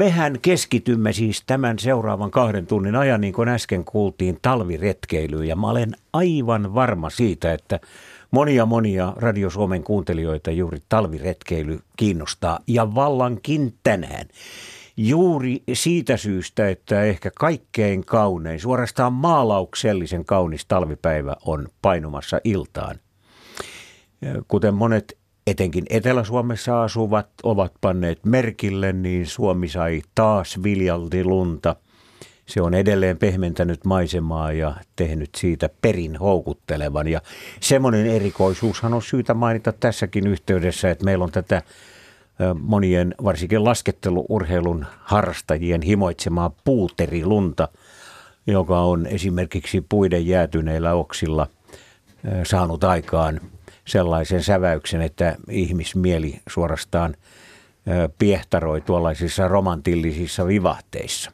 Mehän keskitymme siis tämän seuraavan kahden tunnin ajan, niin kuin äsken kuultiin, talviretkeilyyn. Ja mä olen aivan varma siitä, että monia monia Radio Suomen kuuntelijoita juuri talviretkeily kiinnostaa. Ja vallankin tänään. Juuri siitä syystä, että ehkä kaikkein kaunein, suorastaan maalauksellisen kaunis talvipäivä on painumassa iltaan. Kuten monet etenkin Etelä-Suomessa asuvat ovat panneet merkille, niin Suomi sai taas viljalti lunta. Se on edelleen pehmentänyt maisemaa ja tehnyt siitä perin houkuttelevan. Ja semmoinen erikoisuushan on syytä mainita tässäkin yhteydessä, että meillä on tätä monien, varsinkin lasketteluurheilun harrastajien himoitsemaa puuterilunta, joka on esimerkiksi puiden jäätyneillä oksilla saanut aikaan sellaisen säväyksen, että ihmismieli suorastaan piehtaroi tuollaisissa romantillisissa vivahteissa.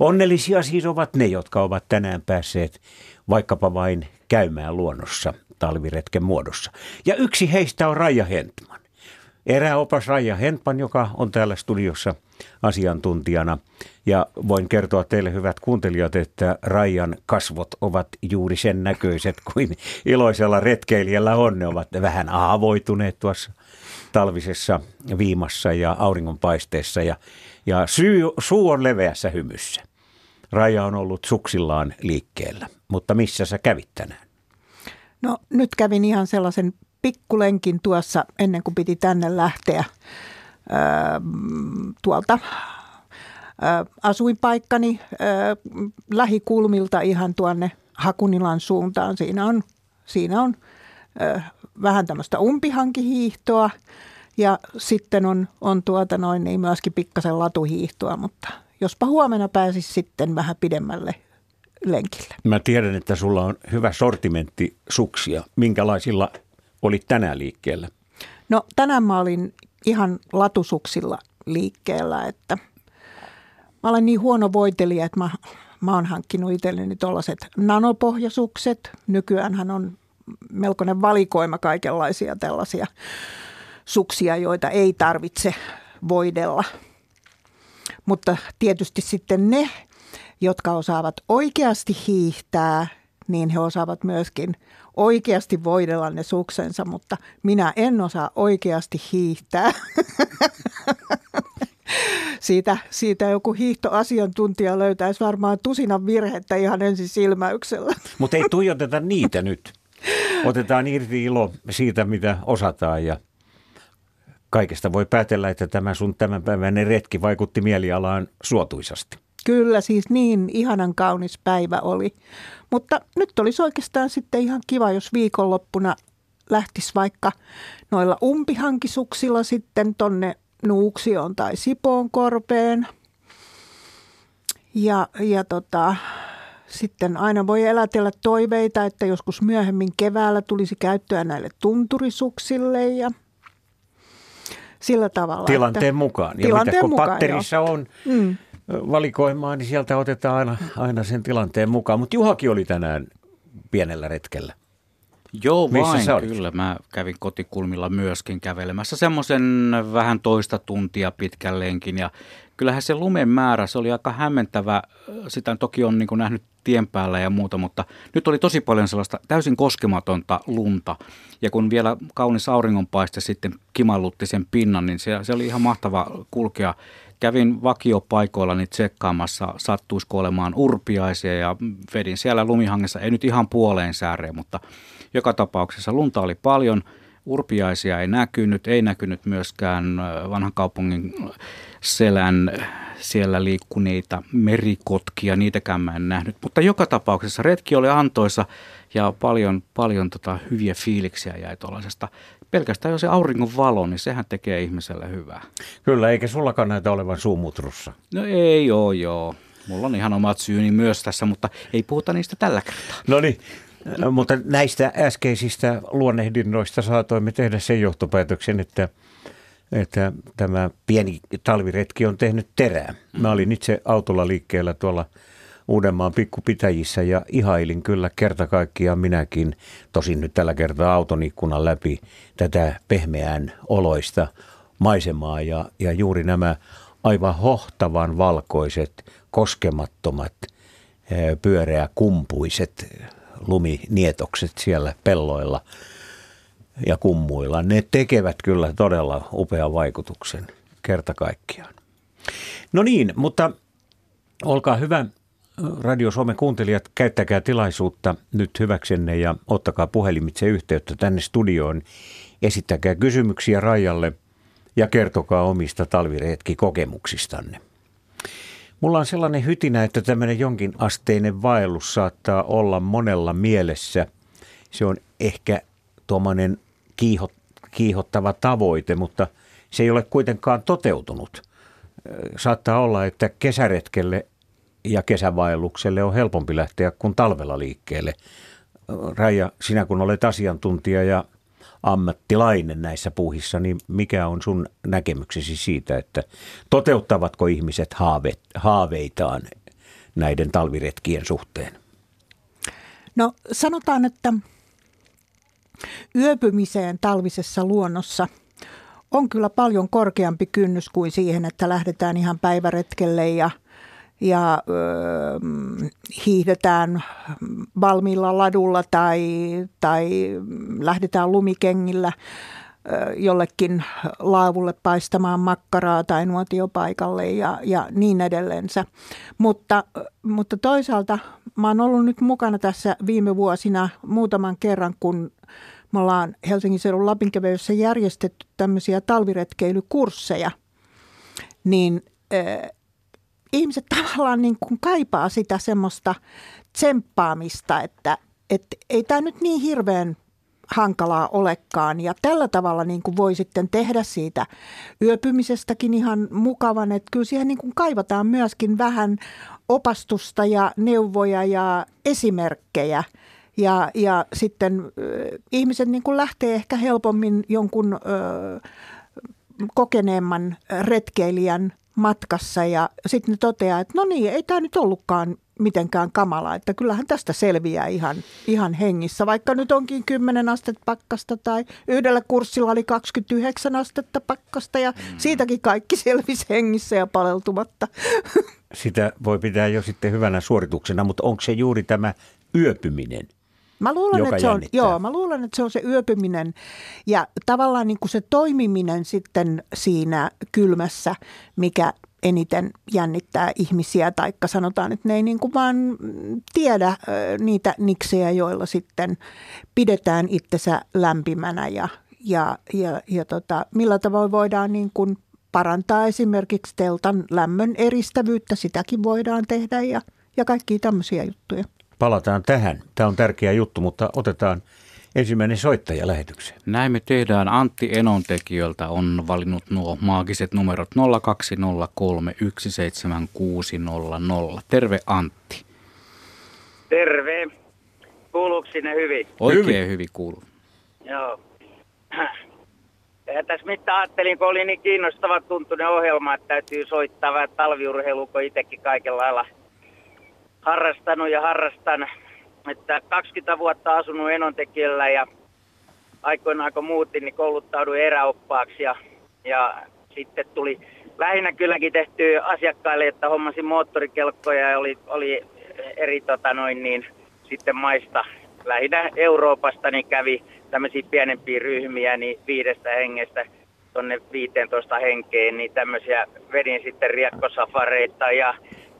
Onnellisia siis ovat ne, jotka ovat tänään päässeet vaikkapa vain käymään luonnossa talviretken muodossa. Ja yksi heistä on Raija Hentman. Eräopas Raija Hentman, joka on täällä studiossa asiantuntijana. Ja voin kertoa teille hyvät kuuntelijat, että Rajan kasvot ovat juuri sen näköiset kuin iloisella retkeilijällä on. Ne ovat vähän aavoituneet tuossa talvisessa viimassa ja auringonpaisteessa ja, ja syy, suu on leveässä hymyssä. Raja on ollut suksillaan liikkeellä, mutta missä sä kävit tänään? No nyt kävin ihan sellaisen pikkulenkin tuossa ennen kuin piti tänne lähteä tuolta asuinpaikkani lähikulmilta ihan tuonne Hakunilan suuntaan. Siinä on, siinä on vähän tämmöistä umpihankihiihtoa ja sitten on, on tuota noin niin myöskin pikkasen latuhiihtoa, mutta jospa huomenna pääsisi sitten vähän pidemmälle lenkille. Mä tiedän, että sulla on hyvä sortimentti suksia. Minkälaisilla olit tänään liikkeellä? No tänään mä olin ihan latusuksilla liikkeellä, että mä olen niin huono voitelija, että mä, mä oon hankkinut itselleni tuollaiset nanopohjasukset. Nykyäänhän on melkoinen valikoima kaikenlaisia tällaisia suksia, joita ei tarvitse voidella. Mutta tietysti sitten ne, jotka osaavat oikeasti hiihtää, niin he osaavat myöskin oikeasti voidella ne suksensa, mutta minä en osaa oikeasti hiihtää. siitä, siitä joku hiihtoasiantuntija löytäisi varmaan tusinan virhettä ihan ensin silmäyksellä. Mutta ei tuijoteta niitä nyt. Otetaan irti ilo siitä, mitä osataan ja kaikesta voi päätellä, että tämä sun tämänpäiväinen retki vaikutti mielialaan suotuisasti. Kyllä, siis niin ihanan kaunis päivä oli. Mutta nyt olisi oikeastaan sitten ihan kiva, jos viikonloppuna lähtisi vaikka noilla umpihankisuksilla sitten tonne Nuuksioon tai Sipoon korpeen. Ja, ja tota, sitten aina voi elätellä toiveita, että joskus myöhemmin keväällä tulisi käyttöä näille tunturisuksille ja sillä tavalla. Tilanteen että, mukaan. Ja tilanteen mitä, kun mukaan, patterissa jo. on mm valikoimaan, niin sieltä otetaan aina, aina sen tilanteen mukaan. Mutta Juhakin oli tänään pienellä retkellä. Joo, Missä vain, kyllä. Mä kävin kotikulmilla myöskin kävelemässä semmoisen vähän toista tuntia pitkälleenkin. Ja kyllähän se lumen määrä, se oli aika hämmentävä. Sitä toki on niin nähnyt tien päällä ja muuta, mutta nyt oli tosi paljon sellaista täysin koskematonta lunta. Ja kun vielä kaunis auringonpaiste sitten kimallutti sen pinnan, niin se, se oli ihan mahtava kulkea kävin vakiopaikoillani tsekkaamassa, sattuisiko olemaan urpiaisia ja vedin siellä lumihangessa, ei nyt ihan puoleen sääreen, mutta joka tapauksessa lunta oli paljon, urpiaisia ei näkynyt, ei näkynyt myöskään vanhan kaupungin selän siellä liikkuneita merikotkia, niitäkään mä en nähnyt. Mutta joka tapauksessa retki oli antoisa ja paljon, paljon tota hyviä fiiliksiä jäi tuollaisesta pelkästään jo se auringon valo, niin sehän tekee ihmiselle hyvää. Kyllä, eikä sullakaan näitä olevan suumutrussa. No ei oo, joo. Mulla on ihan omat syyni myös tässä, mutta ei puhuta niistä tällä kertaa. No niin, mutta näistä äskeisistä luonnehdinnoista saatoimme tehdä sen johtopäätöksen, että, että tämä pieni talviretki on tehnyt terää. Mä olin itse autolla liikkeellä tuolla – Uudenmaan pikkupitäjissä ja ihailin kyllä kerta kaikkiaan minäkin, tosin nyt tällä kertaa auton ikkunan läpi tätä pehmeän oloista maisemaa ja, ja juuri nämä aivan hohtavan valkoiset, koskemattomat, pyöreä kumpuiset luminietokset siellä pelloilla ja kummuilla. Ne tekevät kyllä todella upean vaikutuksen kerta kaikkiaan. No niin, mutta olkaa hyvä Radio Suomen kuuntelijat, käyttäkää tilaisuutta nyt hyväksenne ja ottakaa puhelimitse yhteyttä tänne studioon. Esittäkää kysymyksiä Rajalle ja kertokaa omista talviretkikokemuksistanne. Mulla on sellainen hytinä, että tämmöinen jonkin asteinen vaellus saattaa olla monella mielessä. Se on ehkä tuommoinen kiiho, kiihottava tavoite, mutta se ei ole kuitenkaan toteutunut. Saattaa olla, että kesäretkelle ja kesävaellukselle on helpompi lähteä kuin talvella liikkeelle. Raija, sinä kun olet asiantuntija ja ammattilainen näissä puuhissa, niin mikä on sun näkemyksesi siitä, että toteuttavatko ihmiset haave, haaveitaan näiden talviretkien suhteen? No sanotaan, että yöpymiseen talvisessa luonnossa on kyllä paljon korkeampi kynnys kuin siihen, että lähdetään ihan päiväretkelle ja – ja ö, hiihdetään valmiilla ladulla tai, tai lähdetään lumikengillä jollekin laavulle paistamaan makkaraa tai nuotiopaikalle ja, ja niin edellensä. Mutta, mutta toisaalta mä oon ollut nyt mukana tässä viime vuosina muutaman kerran, kun me ollaan Helsingin seudun Lapinkävelyssä järjestetty tämmöisiä talviretkeilykursseja, niin ihmiset tavallaan niin kuin kaipaa sitä semmoista tsemppaamista, että, että ei tämä nyt niin hirveän hankalaa olekaan. Ja tällä tavalla niin kuin voi sitten tehdä siitä yöpymisestäkin ihan mukavan, että kyllä siihen niin kuin kaivataan myöskin vähän opastusta ja neuvoja ja esimerkkejä. Ja, ja sitten äh, ihmiset niin kuin lähtee ehkä helpommin jonkun äh, kokeneemman retkeilijän matkassa ja sitten ne toteaa, että no niin, ei tämä nyt ollutkaan mitenkään kamala, että kyllähän tästä selviää ihan, ihan hengissä, vaikka nyt onkin 10 astetta pakkasta tai yhdellä kurssilla oli 29 astetta pakkasta ja mm. siitäkin kaikki selvisi hengissä ja paleltumatta. Sitä voi pitää jo sitten hyvänä suorituksena, mutta onko se juuri tämä yöpyminen – Mä luulen, että se on, joo, mä luulen, että se on se yöpyminen ja tavallaan niin kuin se toimiminen sitten siinä kylmässä, mikä eniten jännittää ihmisiä, taikka sanotaan, että ne ei niin kuin vaan tiedä niitä niksejä, joilla sitten pidetään itsensä lämpimänä ja, ja, ja, ja tota, millä tavoin voidaan niin kuin parantaa esimerkiksi teltan lämmön eristävyyttä, sitäkin voidaan tehdä ja, ja kaikkia tämmöisiä juttuja palataan tähän. Tämä on tärkeä juttu, mutta otetaan ensimmäinen soittaja lähetykseen. Näin me tehdään. Antti Enontekiöltä on valinnut nuo maagiset numerot 020317600. Terve Antti. Terve. Kuuluuko sinne hyvin? Oikein hyvin, hyvin kuuluu. Joo. Ja tässä mitä ajattelin, kun oli niin kiinnostava tuntunen ohjelma, että täytyy soittaa vähän talviurheilua, kun itsekin kaikella lailla – harrastanut ja harrastan. Että 20 vuotta asunut Enontekijällä ja aikoinaan kun muutin, niin kouluttauduin eräoppaaksi ja, ja sitten tuli lähinnä kylläkin tehty asiakkaille, että hommasin moottorikelkkoja ja oli, oli eri tota noin, niin, sitten maista lähinnä Euroopasta, niin kävi tämmöisiä pienempiä ryhmiä, niin viidestä hengestä tuonne 15 henkeen, niin tämmöisiä vedin sitten riekkosafareita ja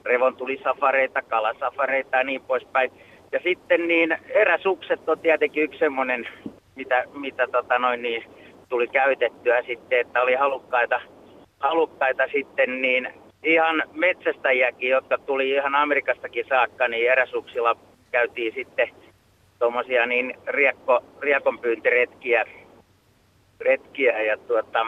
revontulisafareita, kalasafareita ja niin poispäin. Ja sitten niin eräsukset on tietenkin yksi semmoinen, mitä, mitä tota noin niin, tuli käytettyä sitten, että oli halukkaita, halukkaita sitten niin ihan metsästäjiäkin, jotka tuli ihan Amerikastakin saakka, niin eräsuksilla käytiin sitten tuommoisia niin riekko, riekonpyyntiretkiä retkiä ja tuota,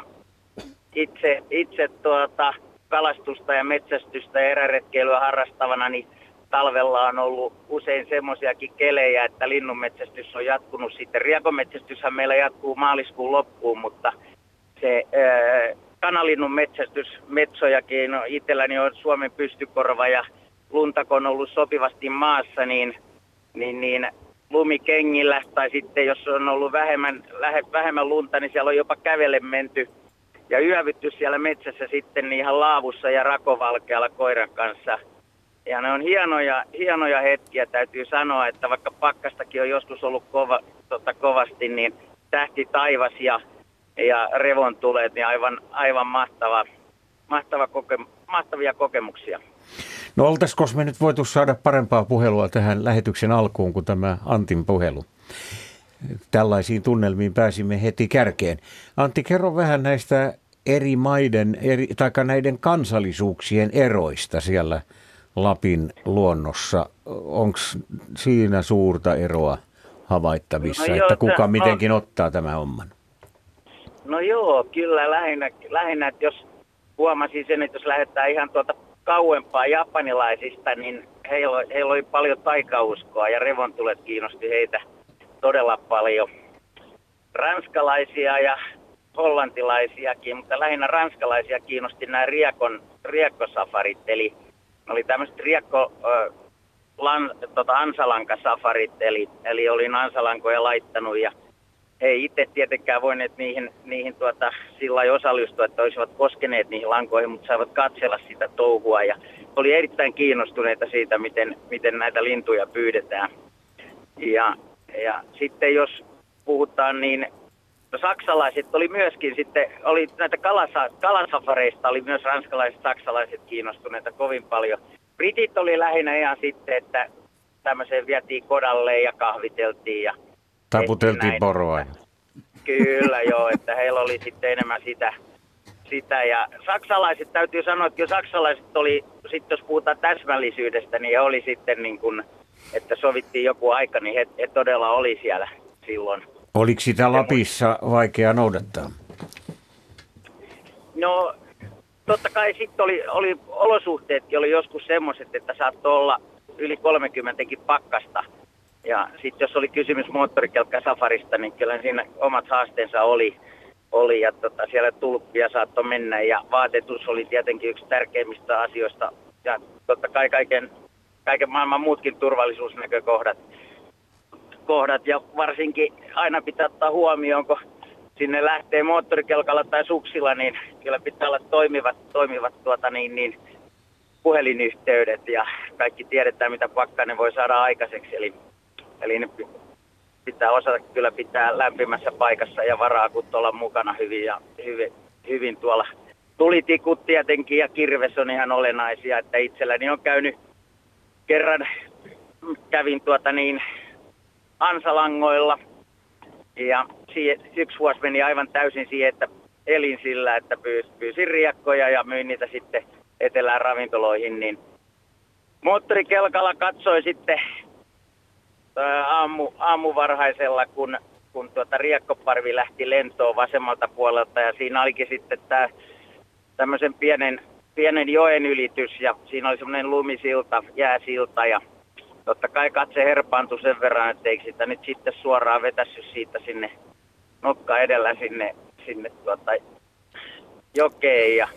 itse, itse tuota, kalastusta ja metsästystä ja eräretkeilyä harrastavana, niin talvella on ollut usein semmoisiakin kelejä, että linnunmetsästys on jatkunut sitten. Riekometsästyshän meillä jatkuu maaliskuun loppuun, mutta se ää, kanalinnun metsästys, metsojakin, no itselläni on Suomen pystykorva ja luntako on ollut sopivasti maassa, niin, niin, niin lumikengillä tai sitten jos on ollut vähemmän, vähemmän lunta, niin siellä on jopa kävelle menty – ja yövytty siellä metsässä sitten ihan laavussa ja rakovalkealla koiran kanssa. Ja ne on hienoja, hienoja hetkiä, täytyy sanoa, että vaikka pakkastakin on joskus ollut kova, tota, kovasti, niin tähti taivas ja, ja revon tulet, niin aivan, aivan mahtava, mahtava koke, mahtavia kokemuksia. No oltaisiko me nyt voitu saada parempaa puhelua tähän lähetyksen alkuun kuin tämä Antin puhelu? Tällaisiin tunnelmiin pääsimme heti kärkeen. Antti, kerro vähän näistä eri maiden, eri, tai näiden kansallisuuksien eroista siellä Lapin luonnossa. Onko siinä suurta eroa havaittavissa, no joo, että kuka mitenkin no, ottaa tämän homman? No joo, kyllä lähinnä, lähinnä että jos huomasin sen, että jos lähdetään ihan tuota kauempaa japanilaisista, niin heillä, heillä oli paljon taikauskoa ja revontulet kiinnosti heitä todella paljon. Ranskalaisia ja hollantilaisiakin, mutta lähinnä ranskalaisia kiinnosti nämä riekon, riekkosafarit, eli oli tämmöiset riekko, lan, tota ansalankasafarit, eli, eli olin ansalankoja laittanut ja he ei itse tietenkään voineet niihin, niihin tuota, sillä osallistua, että olisivat koskeneet niihin lankoihin, mutta saivat katsella sitä touhua ja oli erittäin kiinnostuneita siitä, miten, miten näitä lintuja pyydetään. Ja, ja sitten jos puhutaan, niin no, saksalaiset oli myöskin sitten, oli näitä kalasa, kalasafareista oli myös ranskalaiset, saksalaiset kiinnostuneita kovin paljon. Britit oli lähinnä ihan sitten, että tämmöiseen vietiin kodalle ja kahviteltiin ja Taputeltiin poroa. Kyllä joo, että heillä oli sitten enemmän sitä, sitä. Ja saksalaiset, täytyy sanoa, että saksalaiset oli, sitten jos puhutaan täsmällisyydestä, niin he oli sitten niin kuin, että sovittiin joku aika, niin he, he todella oli siellä silloin. Oliko sitä Lapissa vaikea noudattaa? No, totta kai sitten oli, oli olosuhteetkin oli joskus semmoiset, että saattoi olla yli 30 pakkasta – ja sitten jos oli kysymys moottorikelkka safarista, niin kyllä siinä omat haasteensa oli. oli ja tota, siellä tulppia saattoi mennä ja vaatetus oli tietenkin yksi tärkeimmistä asioista. Ja totta kai kaiken, kaiken maailman muutkin turvallisuusnäkökohdat. Kohdat, ja varsinkin aina pitää ottaa huomioon, kun sinne lähtee moottorikelkalla tai suksilla, niin kyllä pitää olla toimivat, toimivat tuota niin, niin, puhelinyhteydet ja kaikki tiedetään, mitä pakkanen voi saada aikaiseksi. Eli Eli ne pitää osata kyllä pitää lämpimässä paikassa ja varakut olla mukana hyvin ja hyvin, hyvin tuolla. Tulitikut tietenkin ja kirves on ihan olennaisia, että itselläni on käynyt kerran, kävin tuota niin ansalangoilla. Ja yksi vuosi meni aivan täysin siihen, että elin sillä, että pyysin riekkoja ja myin niitä sitten etelään ravintoloihin, niin moottorikelkalla katsoi sitten aamu, aamuvarhaisella, kun, kun tuota riekkoparvi lähti lentoon vasemmalta puolelta ja siinä olikin sitten tämä tämmöisen pienen, pienen joen ylitys ja siinä oli semmoinen lumisilta, jääsilta ja totta kai katse herpaantui sen verran, että eikö sitä nyt sitten suoraan vetässyt siitä sinne nokka edellä sinne, sinne tuota jokeen ja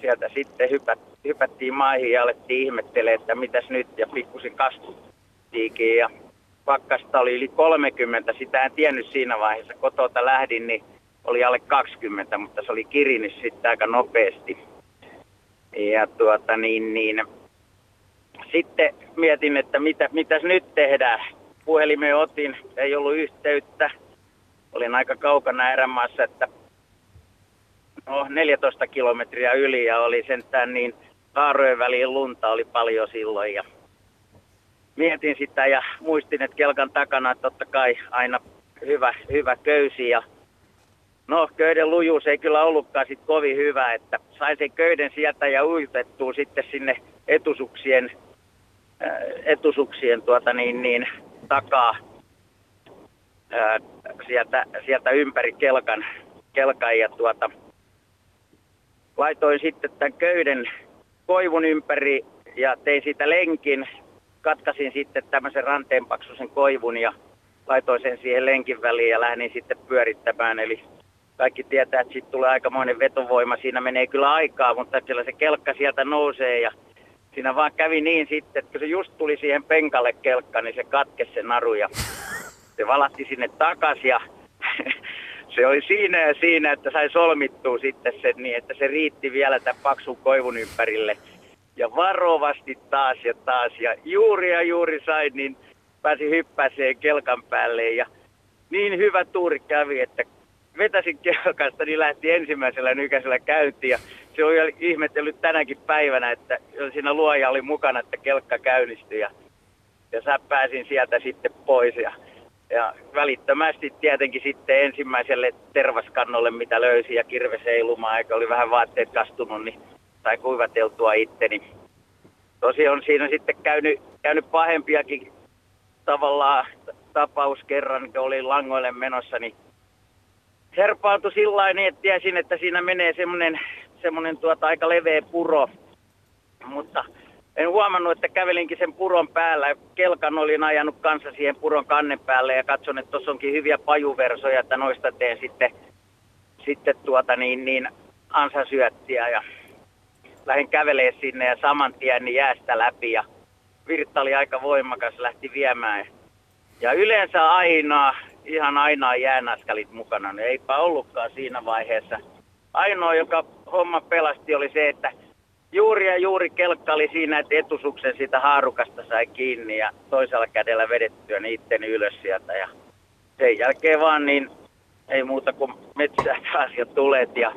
sieltä sitten hypät, hypättiin maihin ja alettiin ihmettelemään, että mitäs nyt ja pikkusin kastui Tiikin ja pakkasta oli yli 30. Sitä en tiennyt siinä vaiheessa. Kotota lähdin, niin oli alle 20, mutta se oli kirinyt sitten aika nopeasti. Ja tuota niin, niin sitten mietin, että mitä, mitäs nyt tehdään. Puhelimeen otin, ei ollut yhteyttä. Olin aika kaukana erämaassa, että no, 14 kilometriä yli ja oli sentään niin haarojen väliin lunta oli paljon silloin ja mietin sitä ja muistin, että kelkan takana totta kai aina hyvä, hyvä köysi ja No, köyden lujuus ei kyllä ollutkaan sit kovin hyvä, että sain sen köyden sieltä ja ujutettua sitten sinne etusuksien, etusuksien tuota niin, niin, takaa ää, sieltä, sieltä ympäri kelkan, kelkan ja tuota, laitoin sitten tämän köyden koivun ympäri ja tein siitä lenkin katkasin sitten tämmöisen ranteenpaksuisen koivun ja laitoin sen siihen lenkin väliin ja lähdin sitten pyörittämään. Eli kaikki tietää, että sitten tulee aikamoinen vetovoima. Siinä menee kyllä aikaa, mutta kyllä se kelkka sieltä nousee ja siinä vaan kävi niin sitten, että kun se just tuli siihen penkalle kelkka, niin se katkesi se naru ja se valatti sinne takaisin ja se oli siinä ja siinä, että sai solmittua sitten sen niin, että se riitti vielä tämän paksun koivun ympärille. Ja varovasti taas ja taas. Ja juuri ja juuri sain, niin pääsi hyppäseen kelkan päälle. Ja niin hyvä tuuri kävi, että vetäsin kelkasta, niin lähti ensimmäisellä nykäisellä käyntiin. Ja se oli ihmetellyt tänäkin päivänä, että siinä luoja oli mukana, että kelkka käynnistyi. Ja, ja sä pääsin sieltä sitten pois. Ja ja välittömästi tietenkin sitten ensimmäiselle tervaskannolle, mitä löysi ja kirveseilumaan, eikä oli vähän vaatteet kastunut, niin sai kuivateltua itteni. Tosi on siinä sitten käynyt, käynyt pahempiakin tavallaan tapaus kerran, kun olin langoille menossa, niin herpaantui sillä niin, että tiesin, että siinä menee semmoinen, semmoinen tuota aika leveä puro. Mutta en huomannut, että kävelinkin sen puron päällä. Kelkan olin ajanut kanssa siihen puron kannen päälle ja katson, että tuossa onkin hyviä pajuversoja, että noista teen sitten, sitten tuota niin, niin ansasyöttiä ja lähdin kävelee sinne ja saman tien niin jäästä läpi ja virta oli aika voimakas, lähti viemään. Ja yleensä aina, ihan aina jäänäskalit mukana, niin eipä ollutkaan siinä vaiheessa. Ainoa, joka homma pelasti, oli se, että juuri ja juuri kelkka oli siinä, että etusuksen siitä haarukasta sai kiinni ja toisella kädellä vedettyä itteni ylös sieltä. Ja sen jälkeen vaan niin ei muuta kuin metsää taas ja tulet ja,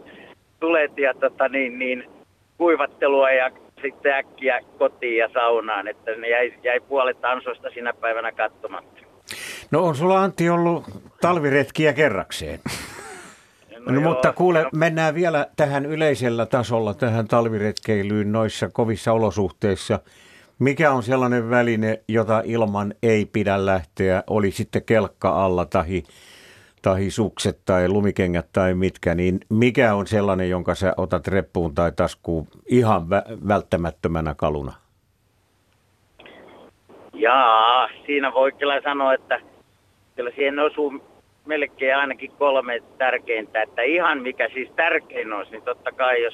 tulet ja tota niin, niin, kuivattelua ja sitten äkkiä kotiin ja saunaan, että ne jäi, jäi puolet ansoista sinä päivänä katsomatta. No on sulla Antti ollut talviretkiä kerrakseen. No, no mutta kuule, no. mennään vielä tähän yleisellä tasolla, tähän talviretkeilyyn noissa kovissa olosuhteissa. Mikä on sellainen väline, jota ilman ei pidä lähteä, oli sitten kelkka alla tai, tai sukset tai lumikengät tai mitkä, niin mikä on sellainen, jonka sä otat reppuun tai taskuun ihan vä- välttämättömänä kaluna? Jaa, siinä voi kyllä sanoa, että kyllä siihen osuu melkein ainakin kolme tärkeintä. Että ihan mikä siis tärkein olisi, niin totta kai jos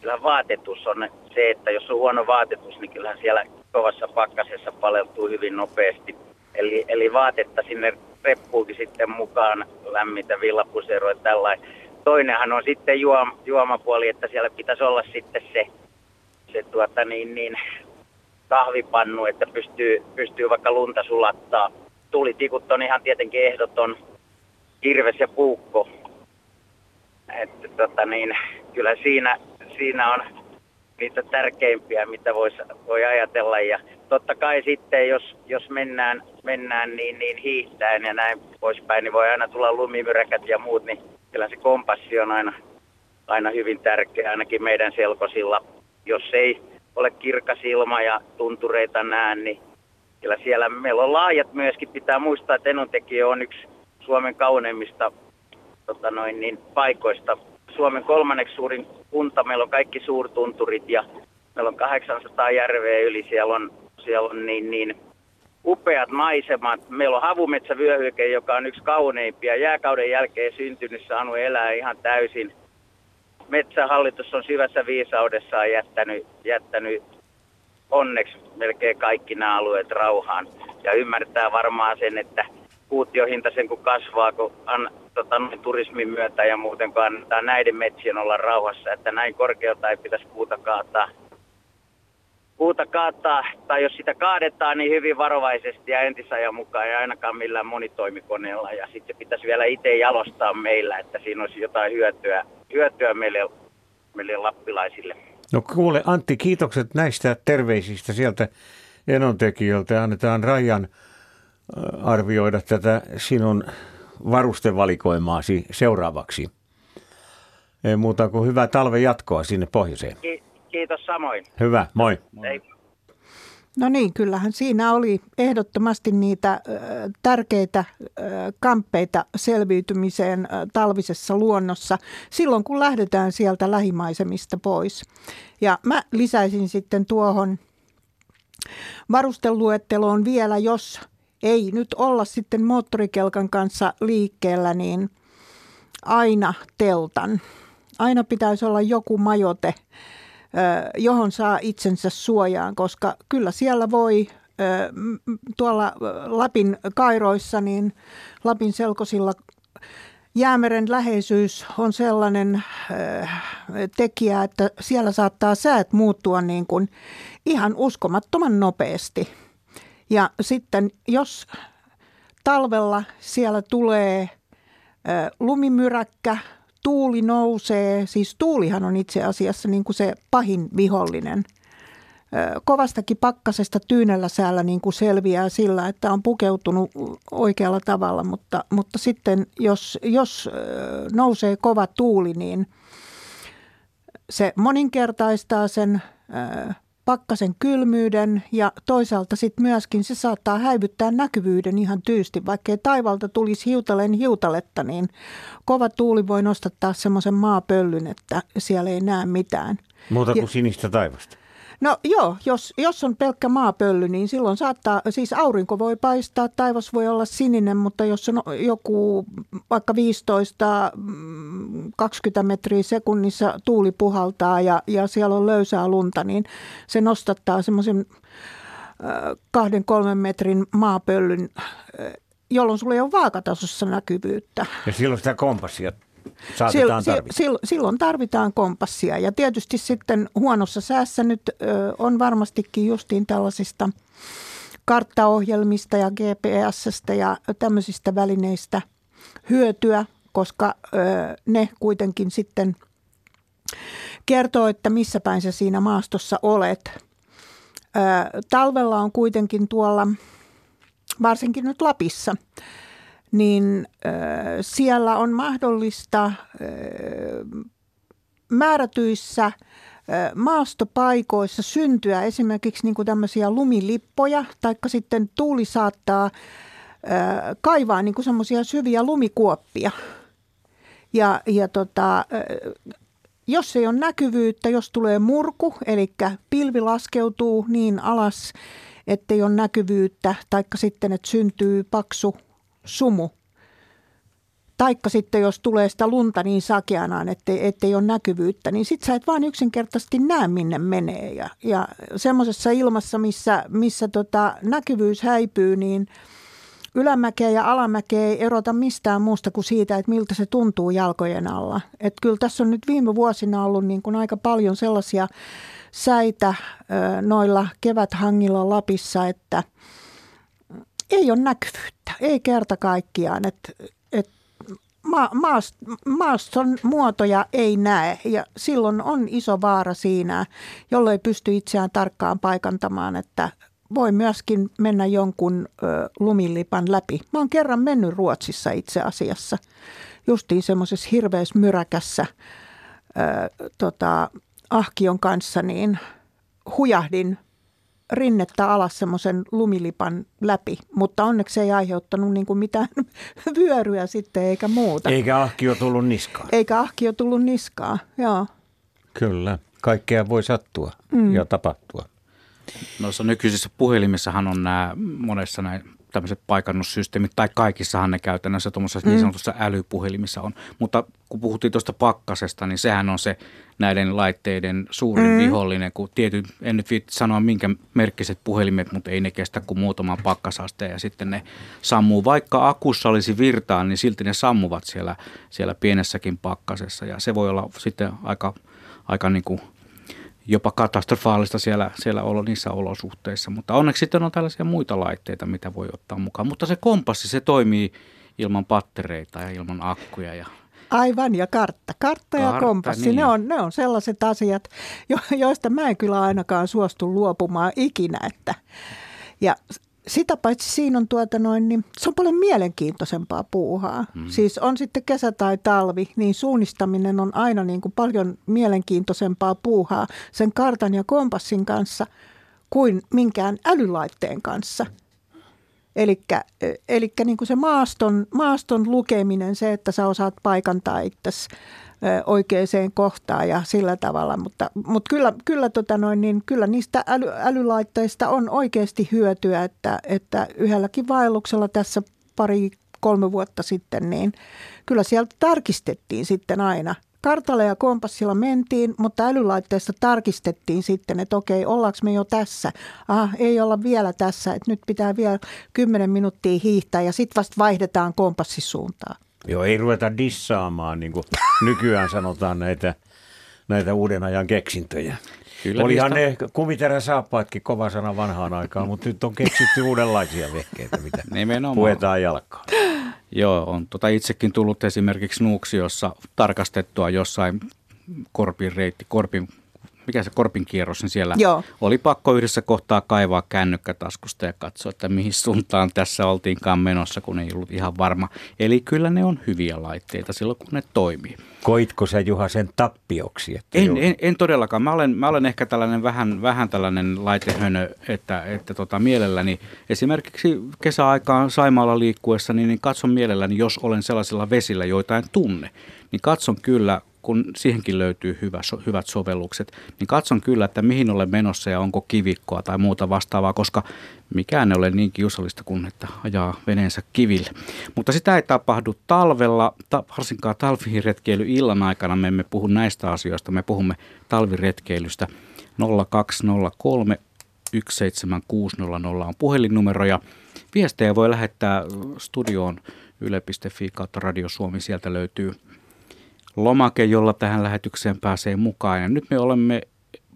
kyllä vaatetus on se, että jos on huono vaatetus, niin kyllähän siellä kovassa pakkasessa paleltuu hyvin nopeasti. Eli, eli vaatetta sinne reppuukin sitten mukaan lämmintä villapuseroa ja tällainen. Toinenhan on sitten juom, juomapuoli, että siellä pitäisi olla sitten se, se tuota niin, niin, kahvipannu, että pystyy, pystyy vaikka lunta sulattaa. Tulitikut on ihan tietenkin ehdoton kirves ja puukko. Että tota niin, kyllä siinä, siinä on niitä tärkeimpiä, mitä vois, voi ajatella. Ja totta kai sitten, jos, jos mennään, mennään niin, niin hiihtäen ja näin poispäin, niin voi aina tulla lumimyräkät ja muut, niin kyllä se kompassi on aina, aina hyvin tärkeä, ainakin meidän selkosilla. Jos ei ole kirkas ilma ja tuntureita näe, niin kyllä siellä meillä on laajat myöskin. Pitää muistaa, että enontekijä on yksi Suomen kauneimmista tota noin, niin, paikoista. Suomen kolmanneksi suurin kunta, meillä on kaikki suurtunturit ja meillä on 800 järveä yli, siellä on, siellä on niin, niin upeat maisemat. Meillä on havumetsävyöhyke, joka on yksi kauneimpia. Jääkauden jälkeen syntynyt, saanut elää ihan täysin. Metsähallitus on syvässä viisaudessaan jättänyt, jättänyt onneksi melkein kaikki nämä alueet rauhaan. Ja ymmärtää varmaan sen, että kuutiohinta sen kun kasvaa, kun an, tota, turismin myötä ja muuten kun annetaan näiden metsien olla rauhassa, että näin korkealta ei pitäisi puuta kaataa. Puuta kaataa, tai jos sitä kaadetaan, niin hyvin varovaisesti ja entisajan mukaan ja ainakaan millään monitoimikoneella. Ja sitten pitäisi vielä itse jalostaa meillä, että siinä olisi jotain hyötyä, hyötyä meille, meille lappilaisille. No kuule Antti, kiitokset näistä terveisistä sieltä enontekijöiltä. Annetaan Rajan arvioida tätä sinun varustevalikoimaasi seuraavaksi. Ei muuta kuin hyvää talven jatkoa sinne pohjoiseen. Kiitos samoin. Hyvä, moi. moi. No niin, kyllähän siinä oli ehdottomasti niitä tärkeitä kamppeita selviytymiseen talvisessa luonnossa silloin, kun lähdetään sieltä lähimaisemista pois. Ja mä lisäisin sitten tuohon varusteluetteloon vielä, jos ei nyt olla sitten moottorikelkan kanssa liikkeellä, niin aina teltan. Aina pitäisi olla joku majote, johon saa itsensä suojaan, koska kyllä siellä voi tuolla Lapin kairoissa, niin Lapin selkosilla Jäämeren läheisyys on sellainen tekijä, että siellä saattaa säät muuttua niin kuin ihan uskomattoman nopeasti. Ja sitten jos talvella siellä tulee lumimyräkkä, tuuli nousee, siis tuulihan on itse asiassa niin kuin se pahin vihollinen. Kovastakin pakkasesta tyynellä säällä niin kuin selviää sillä, että on pukeutunut oikealla tavalla, mutta, mutta sitten jos, jos nousee kova tuuli, niin se moninkertaistaa sen pakkasen kylmyyden ja toisaalta sitten myöskin se saattaa häivyttää näkyvyyden ihan tyysti. Vaikka ei taivalta tulisi hiutaleen hiutaletta, niin kova tuuli voi nostattaa semmoisen maapöllyn, että siellä ei näe mitään. Muuta kuin ja, sinistä taivasta. No joo, jos, jos on pelkkä maapölly, niin silloin saattaa, siis aurinko voi paistaa, taivas voi olla sininen, mutta jos on joku vaikka 15-20 metriä sekunnissa tuuli puhaltaa ja, ja siellä on löysää lunta, niin se nostattaa semmoisen kahden kolmen metrin maapöllyn, jolloin sulla ei ole vaakatasossa näkyvyyttä. Ja silloin sitä kompassia saatetaan tarvita. Silloin tarvitaan kompassia ja tietysti sitten huonossa säässä nyt on varmastikin justiin tällaisista karttaohjelmista ja GPSstä ja tämmöisistä välineistä hyötyä, koska ne kuitenkin sitten kertoo, että missä päin sä siinä maastossa olet. Talvella on kuitenkin tuolla, varsinkin nyt Lapissa, niin siellä on mahdollista määrätyissä maastopaikoissa syntyä esimerkiksi niin kuin tämmöisiä lumilippoja, taikka sitten tuuli saattaa kaivaa niin semmoisia syviä lumikuoppia. Ja, ja tota, jos ei ole näkyvyyttä, jos tulee murku, eli pilvi laskeutuu niin alas, ettei ole näkyvyyttä, taikka sitten, että syntyy paksu sumu. Taikka sitten jos tulee sitä lunta niin sakeanaan, ettei, ettei ole näkyvyyttä, niin sitten sä et vaan yksinkertaisesti näe minne menee. Ja, ja semmoisessa ilmassa, missä, missä tota näkyvyys häipyy, niin ylämäkeä ja alamäkeä ei erota mistään muusta kuin siitä, että miltä se tuntuu jalkojen alla. Et kyllä tässä on nyt viime vuosina ollut niin kuin aika paljon sellaisia säitä noilla keväthangilla Lapissa, että – ei ole näkyvyyttä, ei kerta kaikkiaan. Et, et ma, maast, maaston muotoja ei näe ja silloin on iso vaara siinä, jollei pysty itseään tarkkaan paikantamaan, että voi myöskin mennä jonkun ö, lumilipan läpi. Mä oon kerran mennyt Ruotsissa itse asiassa, justiin semmoisessa hirveässä myräkässä ö, tota, ahkion kanssa, niin hujahdin rinnettä alas semmoisen lumilipan läpi, mutta onneksi ei aiheuttanut niin kuin mitään vyöryä sitten eikä muuta. Eikä ahkio tullut niskaan. Eikä ahkio tullut niskaan, joo. Kyllä, kaikkea voi sattua mm. ja tapahtua. Noissa nykyisissä puhelimissahan on nämä monessa näin tämmöiset paikannussysteemit, tai kaikissahan ne käytännössä tuommoisessa niin mm. niin sanotussa älypuhelimissa on. Mutta kun puhuttiin tuosta pakkasesta, niin sehän on se näiden laitteiden suurin mm. vihollinen, kun tietyt, en nyt viitti sanoa minkä merkkiset puhelimet, mutta ei ne kestä kuin muutaman pakkasasteen ja sitten ne sammuu. Vaikka akussa olisi virtaa, niin silti ne sammuvat siellä, siellä pienessäkin pakkasessa ja se voi olla sitten aika, aika niin kuin jopa katastrofaalista siellä, siellä olo, niissä olosuhteissa. Mutta onneksi sitten on tällaisia muita laitteita, mitä voi ottaa mukaan. Mutta se kompassi, se toimii ilman pattereita ja ilman akkuja ja Aivan, ja kartta. Kartta, kartta ja kompassi, niin. ne, on, ne on sellaiset asiat, joista mä en kyllä ainakaan suostu luopumaan ikinä. Että. Ja sitä paitsi siinä on tuota noin, niin se on paljon mielenkiintoisempaa puuhaa. Mm. Siis on sitten kesä tai talvi, niin suunnistaminen on aina niin kuin paljon mielenkiintoisempaa puuhaa sen kartan ja kompassin kanssa kuin minkään älylaitteen kanssa. Eli niin se maaston, maaston lukeminen, se, että sä osaat paikantaa itsesi oikeaan kohtaan ja sillä tavalla. Mutta, mutta kyllä, kyllä, tota noin, niin kyllä niistä äly, älylaitteista on oikeasti hyötyä, että, että yhdelläkin vaelluksella tässä pari kolme vuotta sitten, niin kyllä sieltä tarkistettiin sitten aina. Kartalla ja kompassilla mentiin, mutta älylaitteesta tarkistettiin sitten, että okei, ollaanko me jo tässä? Aha, ei olla vielä tässä, että nyt pitää vielä 10 minuuttia hiihtää ja sitten vasta vaihdetaan kompassisuuntaa. Joo, ei ruveta dissaamaan, niin kuin nykyään sanotaan näitä, näitä uuden ajan keksintöjä. Kyllä Olihan niistä... ne kumiterä saappaatkin kova sana vanhaan aikaan, mutta nyt on keksitty uudenlaisia vehkeitä, mitä Nimenomaan. puetaan jalkaan. Joo, on tota itsekin tullut esimerkiksi Nuuksiossa tarkastettua jossain korpin reitti, korpin mikä se korpin kierros, niin siellä Joo. oli pakko yhdessä kohtaa kaivaa kännykkä taskusta ja katsoa, että mihin suuntaan tässä oltiinkaan menossa, kun ei ollut ihan varma. Eli kyllä ne on hyviä laitteita silloin, kun ne toimii. Koitko sä Juha sen tappioksi? Että en, en, en, todellakaan. Mä olen, mä olen ehkä tällainen vähän, vähän tällainen laitehönö, että, että tota, mielelläni esimerkiksi kesäaikaan Saimaalla liikkuessa, niin, niin katson mielelläni, jos olen sellaisilla vesillä, joita en tunne, niin katson kyllä kun siihenkin löytyy hyvä, so, hyvät sovellukset, niin katson kyllä, että mihin olen menossa ja onko kivikkoa tai muuta vastaavaa, koska mikään ei ole niin kiusallista kuin, että ajaa veneensä kiville. Mutta sitä ei tapahdu talvella, ta, varsinkaan talviretkeily illan aikana me emme puhu näistä asioista, me puhumme talviretkeilystä. 0203 17600 on puhelinnumero ja viestejä voi lähettää studioon yle.fi kautta Radio Suomi, sieltä löytyy lomake, jolla tähän lähetykseen pääsee mukaan. Ja nyt me olemme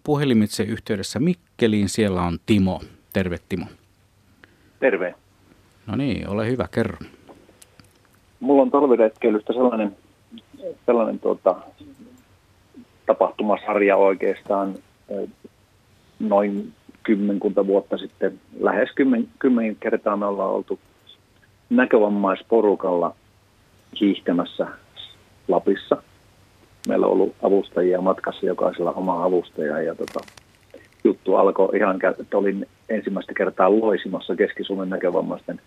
puhelimitse yhteydessä Mikkeliin. Siellä on Timo. Terve Timo. Terve. No niin, ole hyvä, kerro. Mulla on talviretkeilystä sellainen, sellainen tuota, tapahtumasarja oikeastaan noin kymmenkunta vuotta sitten. Lähes kymmen, kymmen kertaa me ollaan oltu näkövammaisporukalla hiihtämässä Lapissa – meillä on ollut avustajia matkassa, jokaisella oma avustaja ja tota, juttu alkoi ihan, että olin ensimmäistä kertaa loisimassa Keski-Suomen näkövammaisten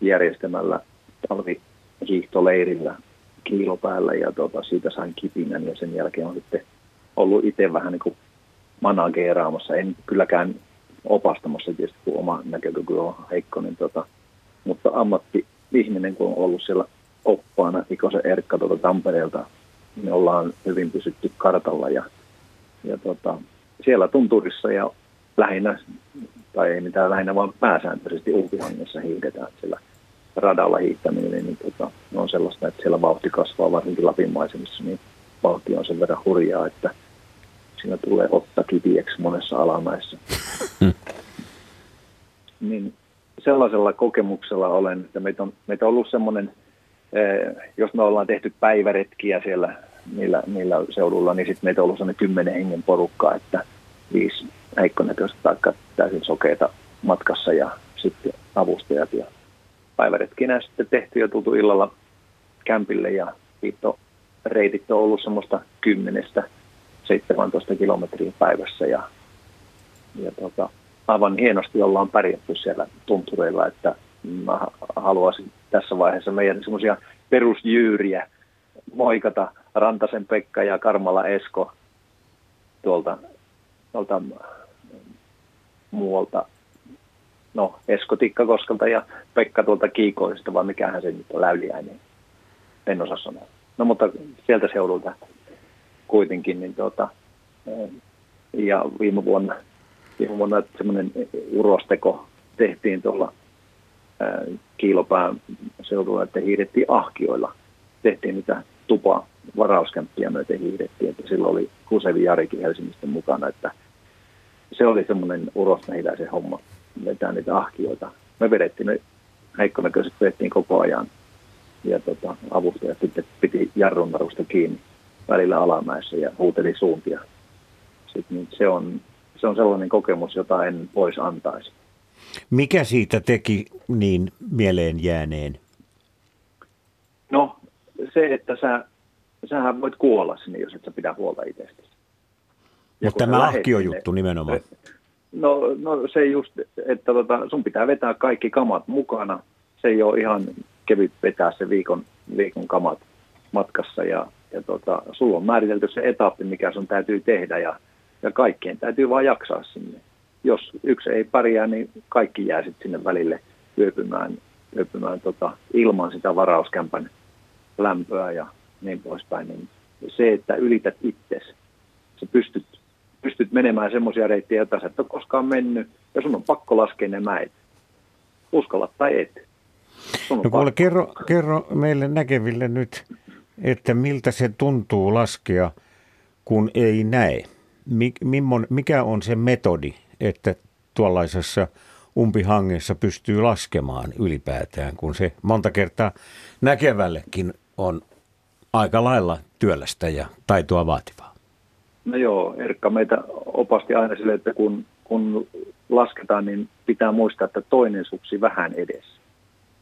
järjestämällä talvihiihtoleirillä kiilopäällä ja tota, siitä sain kipinän ja sen jälkeen on sitten ollut itse vähän niin kuin manageeraamassa, en kylläkään opastamassa tietysti, kun oma näkökyky on heikko, niin tota, mutta ammatti-ihminen, kun on ollut siellä oppaana, Ikosen Erkka tuota Tampereelta me ollaan hyvin pysytty kartalla ja, ja tota, siellä tunturissa ja lähinnä, tai ei mitään lähinnä, vaan pääsääntöisesti ulkihangessa hiihdetään siellä radalla hiihtäminen, niin tota, on sellaista, että siellä vauhti kasvaa varsinkin Lapin maisemissa, niin vauhti on sen verran hurjaa, että siinä tulee otta kipieksi monessa alamäessä. niin sellaisella kokemuksella olen, että meitä on, meitä on ollut semmoinen – Eh, jos me ollaan tehty päiväretkiä siellä niillä, niillä seudulla, niin sitten meitä on ollut sellainen kymmenen hengen porukka, että viisi heikkonäköistä tai täysin sokeita matkassa ja sitten avustajat ja päiväretkinä sitten tehty ja tultu illalla kämpille ja reitit on ollut semmoista kymmenestä 17 kilometriä päivässä ja, ja tota, aivan hienosti ollaan pärjätty siellä tuntureilla, että mä haluaisin tässä vaiheessa meidän semmoisia perusjyyriä moikata Rantasen Pekka ja Karmala Esko tuolta, tuolta muualta, no Esko Tikkakoskelta ja Pekka tuolta Kiikoista, vai mikähän se nyt on Läyliäinen, en osaa sanoa. No mutta sieltä seudulta kuitenkin, niin tuota, ja viime vuonna, viime vuonna semmoinen urosteko tehtiin tuolla kiilopään seudulla, että hiihdettiin ahkioilla. Tehtiin niitä tupa varauskämppiä myöten hiihdettiin, että silloin oli Kusevi Jarikin Helsingistä mukana, että se oli semmoinen urosmehiläisen homma, vetää niitä ahkioita. Me vedettiin ne heikkonäköiset vedettiin koko ajan ja tota, avustajat sitten piti jarrun narusta kiinni välillä alamäessä ja huuteli suuntia. Sitten, niin se, on, se on sellainen kokemus, jota en pois antaisi. Mikä siitä teki niin mieleen jääneen? No se, että sä, sähän voit kuolla sinne, jos et sä pidä huolta itsestäsi. Mutta tämä ahkio-juttu nimenomaan. No, no se just, että tota, sun pitää vetää kaikki kamat mukana. Se ei ole ihan kevyt vetää se viikon, viikon kamat matkassa ja, ja tota, sulla on määritelty se etappi, mikä sun täytyy tehdä ja, ja kaikkien täytyy vaan jaksaa sinne jos yksi ei pärjää, niin kaikki jää sitten sinne välille yöpymään, yöpymään tota, ilman sitä varauskämpän lämpöä ja niin poispäin. Niin se, että ylität itsesi, sä pystyt, pystyt menemään semmoisia reittejä, joita sä et ole koskaan mennyt, ja sun on pakko laskea ne mäet. Uskalla tai et. No kuule, kerro, kerro meille näkeville nyt, että miltä se tuntuu laskea, kun ei näe. Mikä on se metodi, että tuollaisessa umpihangessa pystyy laskemaan ylipäätään, kun se monta kertaa näkevällekin on aika lailla työlästä ja taitoa vaativaa. No joo, Erkka meitä opasti aina sille, että kun, kun lasketaan, niin pitää muistaa, että toinen suksi vähän edessä.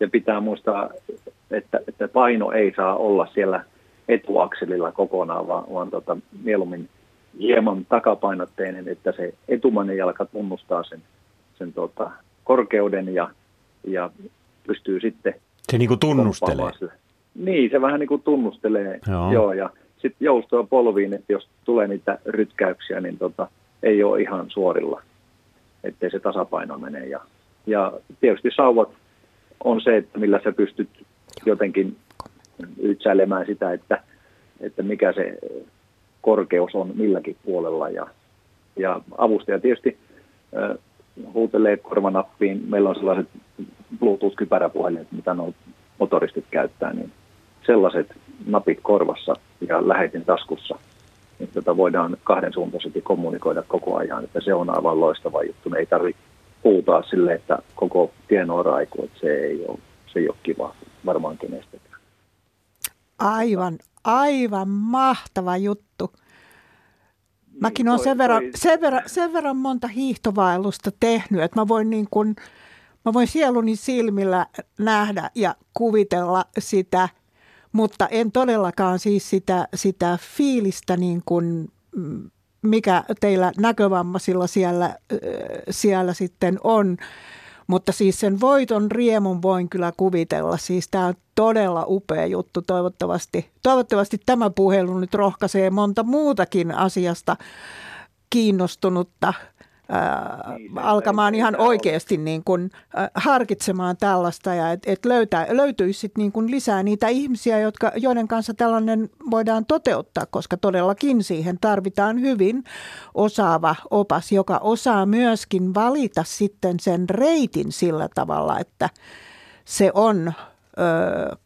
Ja pitää muistaa, että, että paino ei saa olla siellä etuakselilla kokonaan, vaan, vaan tota, mieluummin hieman takapainotteinen, että se etumainen jalka tunnustaa sen, sen tota, korkeuden ja, ja pystyy sitten... Se niin kuin tunnustelee. Niin, se vähän niin kuin tunnustelee. Joo. Joo ja sitten joustoa polviin, että jos tulee niitä rytkäyksiä, niin tota, ei ole ihan suorilla, ettei se tasapaino mene. Ja, ja tietysti sauvat on se, että millä sä pystyt jotenkin ytsäilemään sitä, että, että mikä se korkeus on milläkin puolella. Ja, ja avustaja tietysti äh, huutelee korvanappiin. Meillä on sellaiset Bluetooth-kypäräpuhelimet, mitä nuo motoristit käyttää, niin sellaiset napit korvassa ja lähetin taskussa, niin tota voidaan kahden suuntaisesti kommunikoida koko ajan, että se on aivan loistava juttu. Me ei tarvitse puhutaan sille, että koko tieno on raiku, että se ei ole, se ei ole kiva varmaan kenestäkään. Aivan, aivan mahtava juttu. Mäkin olen sen verran, sen, verran, sen verran monta hiihtovaellusta tehnyt, että mä voin, niin kuin, mä voin sieluni silmillä nähdä ja kuvitella sitä, mutta en todellakaan siis sitä, sitä fiilistä, niin kuin, mm, mikä teillä näkövammaisilla siellä, siellä sitten on. Mutta siis sen voiton riemun voin kyllä kuvitella. Siis tämä on todella upea juttu. Toivottavasti, toivottavasti tämä puhelu nyt rohkaisee monta muutakin asiasta kiinnostunutta ää, niin, alkamaan ihan oikeasti niin kuin, ää, harkitsemaan tällaista ja että et löytää, löytyisi sit niin kuin lisää niitä ihmisiä, jotka, joiden kanssa tällainen voidaan toteuttaa, koska todellakin siihen tarvitaan hyvin osaava opas, joka osaa myöskin valita sitten sen reitin sillä tavalla, että se on ö,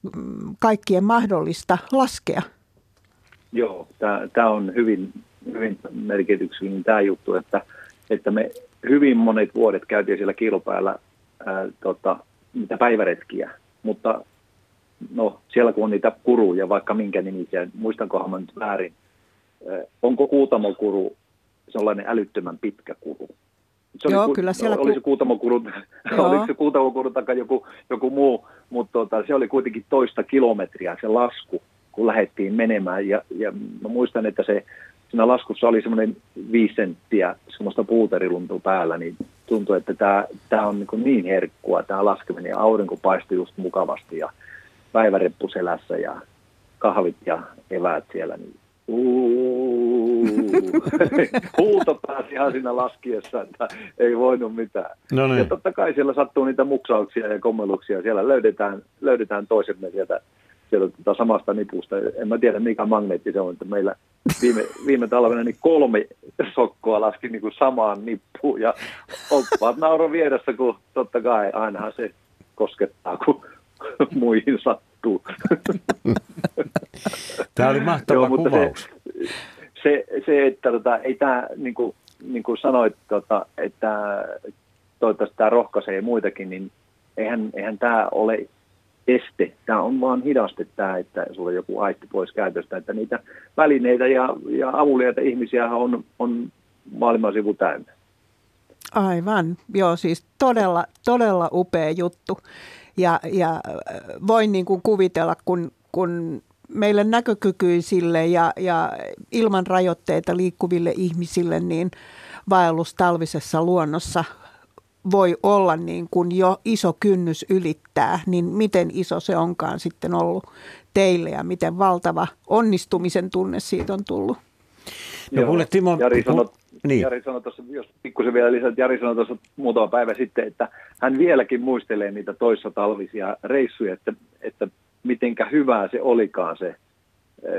kaikkien mahdollista laskea. Joo, tämä on hyvin, hyvin merkityksellinen tämä juttu, että – että me hyvin monet vuodet käytiin siellä kilpäällä ää, tota, niitä päiväretkiä, mutta no, siellä kun on niitä kuruja, vaikka minkä nimisiä, muistankohan mä nyt väärin, ää, onko kuutamokuru sellainen älyttömän pitkä kuru? Se Joo, oli, kyllä siellä... Oli se kuutamokuru, oliko se kuutamokuru tai joku, joku muu, mutta tota, se oli kuitenkin toista kilometriä se lasku, kun lähdettiin menemään. Ja, ja mä muistan, että se siinä laskussa oli semmoinen viisi senttiä semmoista puuteriluntua päällä, niin tuntui, että tämä, tämä on niin, niin herkkua, tämä laskeminen, ja aurinko paistui just mukavasti, ja päiväreppu selässä, ja kahvit ja eväät siellä, niin huuto pääsi ihan siinä laskiessa, että ei voinut mitään. No niin. Ja totta kai siellä sattuu niitä muksauksia ja kommeluksia, siellä löydetään, löydetään toisemme sieltä sieltä tota samasta nipusta. En mä tiedä mikä magneetti se on, että meillä viime, viime talvena niin kolme sokkoa laski niin kuin samaan nippuun ja oppaat nauro vieressä, kun totta kai ainahan se koskettaa, kun muihin sattuu. Tämä oli mahtava Joo, kuvaus. Se, se, se että tota, ei tämä, niin kuin, niin kuin sanoit, tota, että toivottavasti tämä rohkaisee muitakin, niin eihän, eihän tämä ole este. Tämä on vaan hidaste tämä, että sulla joku aisti pois käytöstä, että niitä välineitä ja, ja avuliaita ihmisiä on, on maailman sivu täynnä. Aivan, joo siis todella, todella upea juttu. Ja, ja voin niin kuin kuvitella, kun, kun meille näkökykyisille ja, ja ilman rajoitteita liikkuville ihmisille, niin vaellus talvisessa luonnossa voi olla niin kuin jo iso kynnys ylittää, niin miten iso se onkaan sitten ollut teille ja miten valtava onnistumisen tunne siitä on tullut? No kuule Timo... Jari sanoi, niin. Jari sanoi tuossa, jos pikkusen vielä lisää, Jari sanoi tuossa muutama päivä sitten, että hän vieläkin muistelee niitä toissa talvisia reissuja, että, että mitenkä hyvää se olikaan se,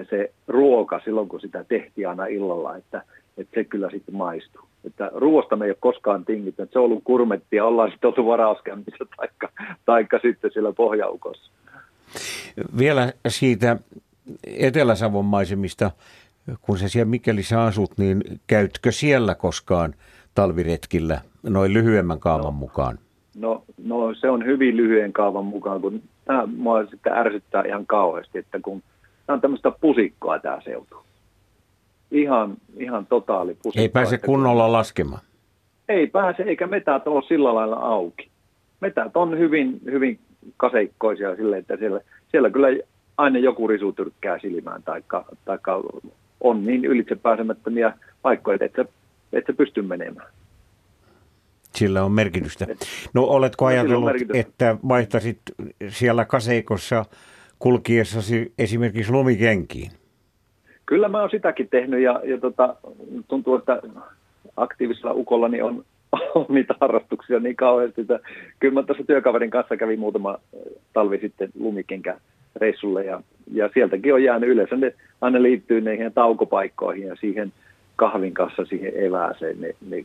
se ruoka silloin, kun sitä tehtiin aina illalla, että että se kyllä sitten maistuu. Että ruoasta me ei ole koskaan tingitty, että se on ollut kurmettia, ollaan sitten oltu varauskämpissä taikka, taikka sitten siellä pohjaukossa. Vielä siitä Etelä-Savon maisemista, kun sä siellä Mikkelissä asut, niin käytkö siellä koskaan talviretkillä noin lyhyemmän kaavan no, mukaan? No, no se on hyvin lyhyen kaavan mukaan, kun tämä mua sitten ärsyttää ihan kauheasti, että kun tämä on tämmöistä pusikkoa tämä seutu. Ihan, ihan totaali pusikkoa. Ei pääse kunnolla kun... laskemaan. Ei pääse, eikä metät ole sillä lailla auki. Metät on hyvin, hyvin kaseikkoisia sille, että siellä, siellä kyllä aina joku risu tyrkkää silmään, taikka, taikka on niin ylitse pääsemättömiä paikkoja, että et sä pysty menemään. Sillä on merkitystä. No oletko no, ajatellut, että vaihtasit siellä kaseikossa kulkiessasi esimerkiksi lumikenkiin? Kyllä mä oon sitäkin tehnyt ja, ja tota, tuntuu, että aktiivisella ukollani on, on niitä harrastuksia niin kauheasti, että kyllä mä tuossa työkaverin kanssa kävin muutama talvi sitten lumikenkä reissulle ja, ja sieltäkin on jäänyt yleensä ne aina liittyy niihin taukopaikkoihin ja siihen kahvin kanssa siihen evääseen ne, ne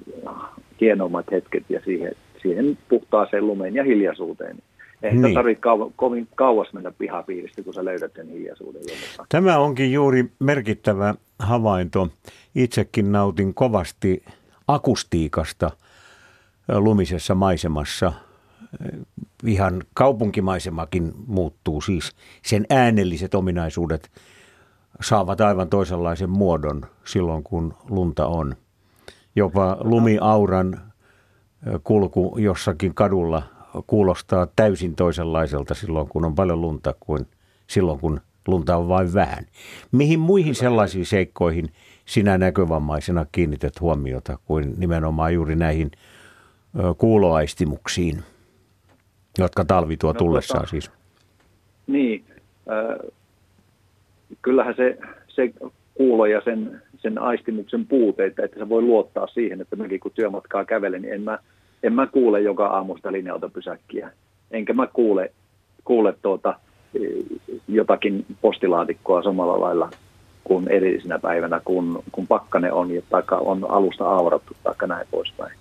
hienommat hetket ja siihen, siihen puhtaaseen lumeen ja hiljaisuuteen. Ei niin. tarvitse kau- kovin kauas mennä pihapiiristä, kun sä löydät sen hiljaisuuden. Tämä onkin juuri merkittävä havainto. Itsekin nautin kovasti akustiikasta lumisessa maisemassa. Ihan kaupunkimaisemakin muuttuu siis. Sen äänelliset ominaisuudet saavat aivan toisenlaisen muodon silloin, kun lunta on. Jopa lumiauran kulku jossakin kadulla kuulostaa täysin toisenlaiselta silloin, kun on paljon lunta kuin silloin, kun lunta on vain vähän. Mihin muihin sellaisiin seikkoihin sinä näkövammaisena kiinnität huomiota kuin nimenomaan juuri näihin kuuloaistimuksiin, jotka talvi tuo no, tullessaan tota, siis? Niin, äh, kyllähän se, se kuulo ja sen, sen aistimuksen puute, että, että se voi luottaa siihen, että mäkin kun työmatkaa kävelen, niin en mä, en mä kuule joka aamusta linja-autopysäkkiä. Enkä mä kuule, kuule tuota, jotakin postilaatikkoa samalla lailla kuin edellisenä päivänä, kun, kun pakkane on, tai on alusta aurattu, tai näin poispäin.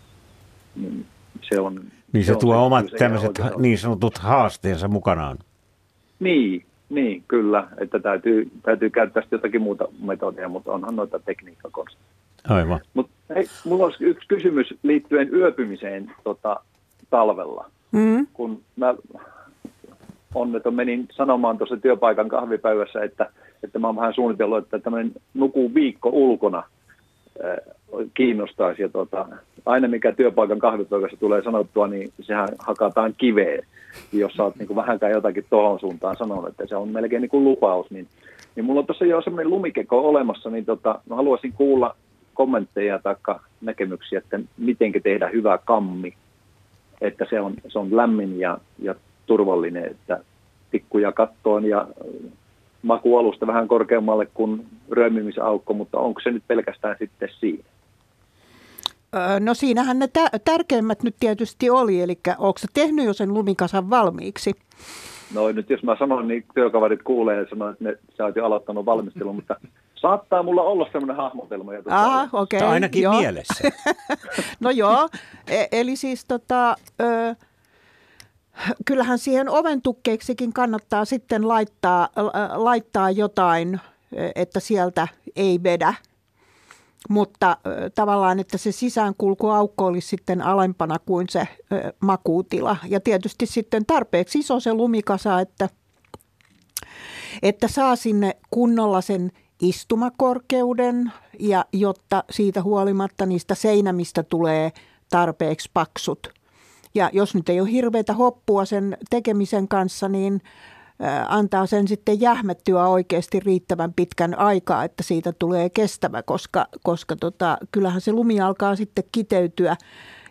Niin se on, niin se, se tuo omat tämmöiset niin sanotut haasteensa mukanaan. Niin, niin, kyllä, että täytyy, täytyy käyttää jotakin muuta metodia, mutta onhan noita tekniikkakonsteja. Aivan. Mutta mulla olisi yksi kysymys liittyen yöpymiseen tota, talvella. Mm. Kun mä onneton menin sanomaan tuossa työpaikan kahvipäivässä, että, että mä oon vähän suunnitellut, että tämmöinen nukuu viikko ulkona kiinnostaisi. Ja tota, aina mikä työpaikan kahvipaikassa tulee sanottua, niin sehän hakataan kiveen. Jos sä oot niin vähänkään jotakin tuohon suuntaan sanonut, että se on melkein niin kuin lupaus, niin, niin mulla on tuossa jo semmoinen lumikeko olemassa, niin tota, mä haluaisin kuulla kommentteja tai näkemyksiä, että miten tehdä hyvä kammi, että se on, se on lämmin ja, ja turvallinen, että tikkuja kattoon ja makualusta vähän korkeammalle kuin röömimisaukko, mutta onko se nyt pelkästään sitten siinä? No siinähän ne tä- tärkeimmät nyt tietysti oli, eli onko se tehnyt jo sen lumikasan valmiiksi? No nyt jos mä sanon, niin työkaverit kuulee ja sanoo, että ne, sä oot jo aloittanut valmistelun, mutta saattaa mulla olla semmoinen hahmotelma. Ah, okei. Okay, ainakin joo. mielessä. no joo, e- eli siis tota, ö, kyllähän siihen oven tukkeiksikin kannattaa sitten laittaa, laittaa jotain, että sieltä ei vedä. Mutta tavallaan, että se sisäänkulkuaukko olisi sitten alempana kuin se makuutila. Ja tietysti sitten tarpeeksi iso se lumikasa, että, että saa sinne kunnolla sen istumakorkeuden ja jotta siitä huolimatta niistä seinämistä tulee tarpeeksi paksut – ja jos nyt ei ole hirveätä hoppua sen tekemisen kanssa, niin antaa sen sitten jähmettyä oikeasti riittävän pitkän aikaa, että siitä tulee kestävä, koska, koska tota, kyllähän se lumi alkaa sitten kiteytyä.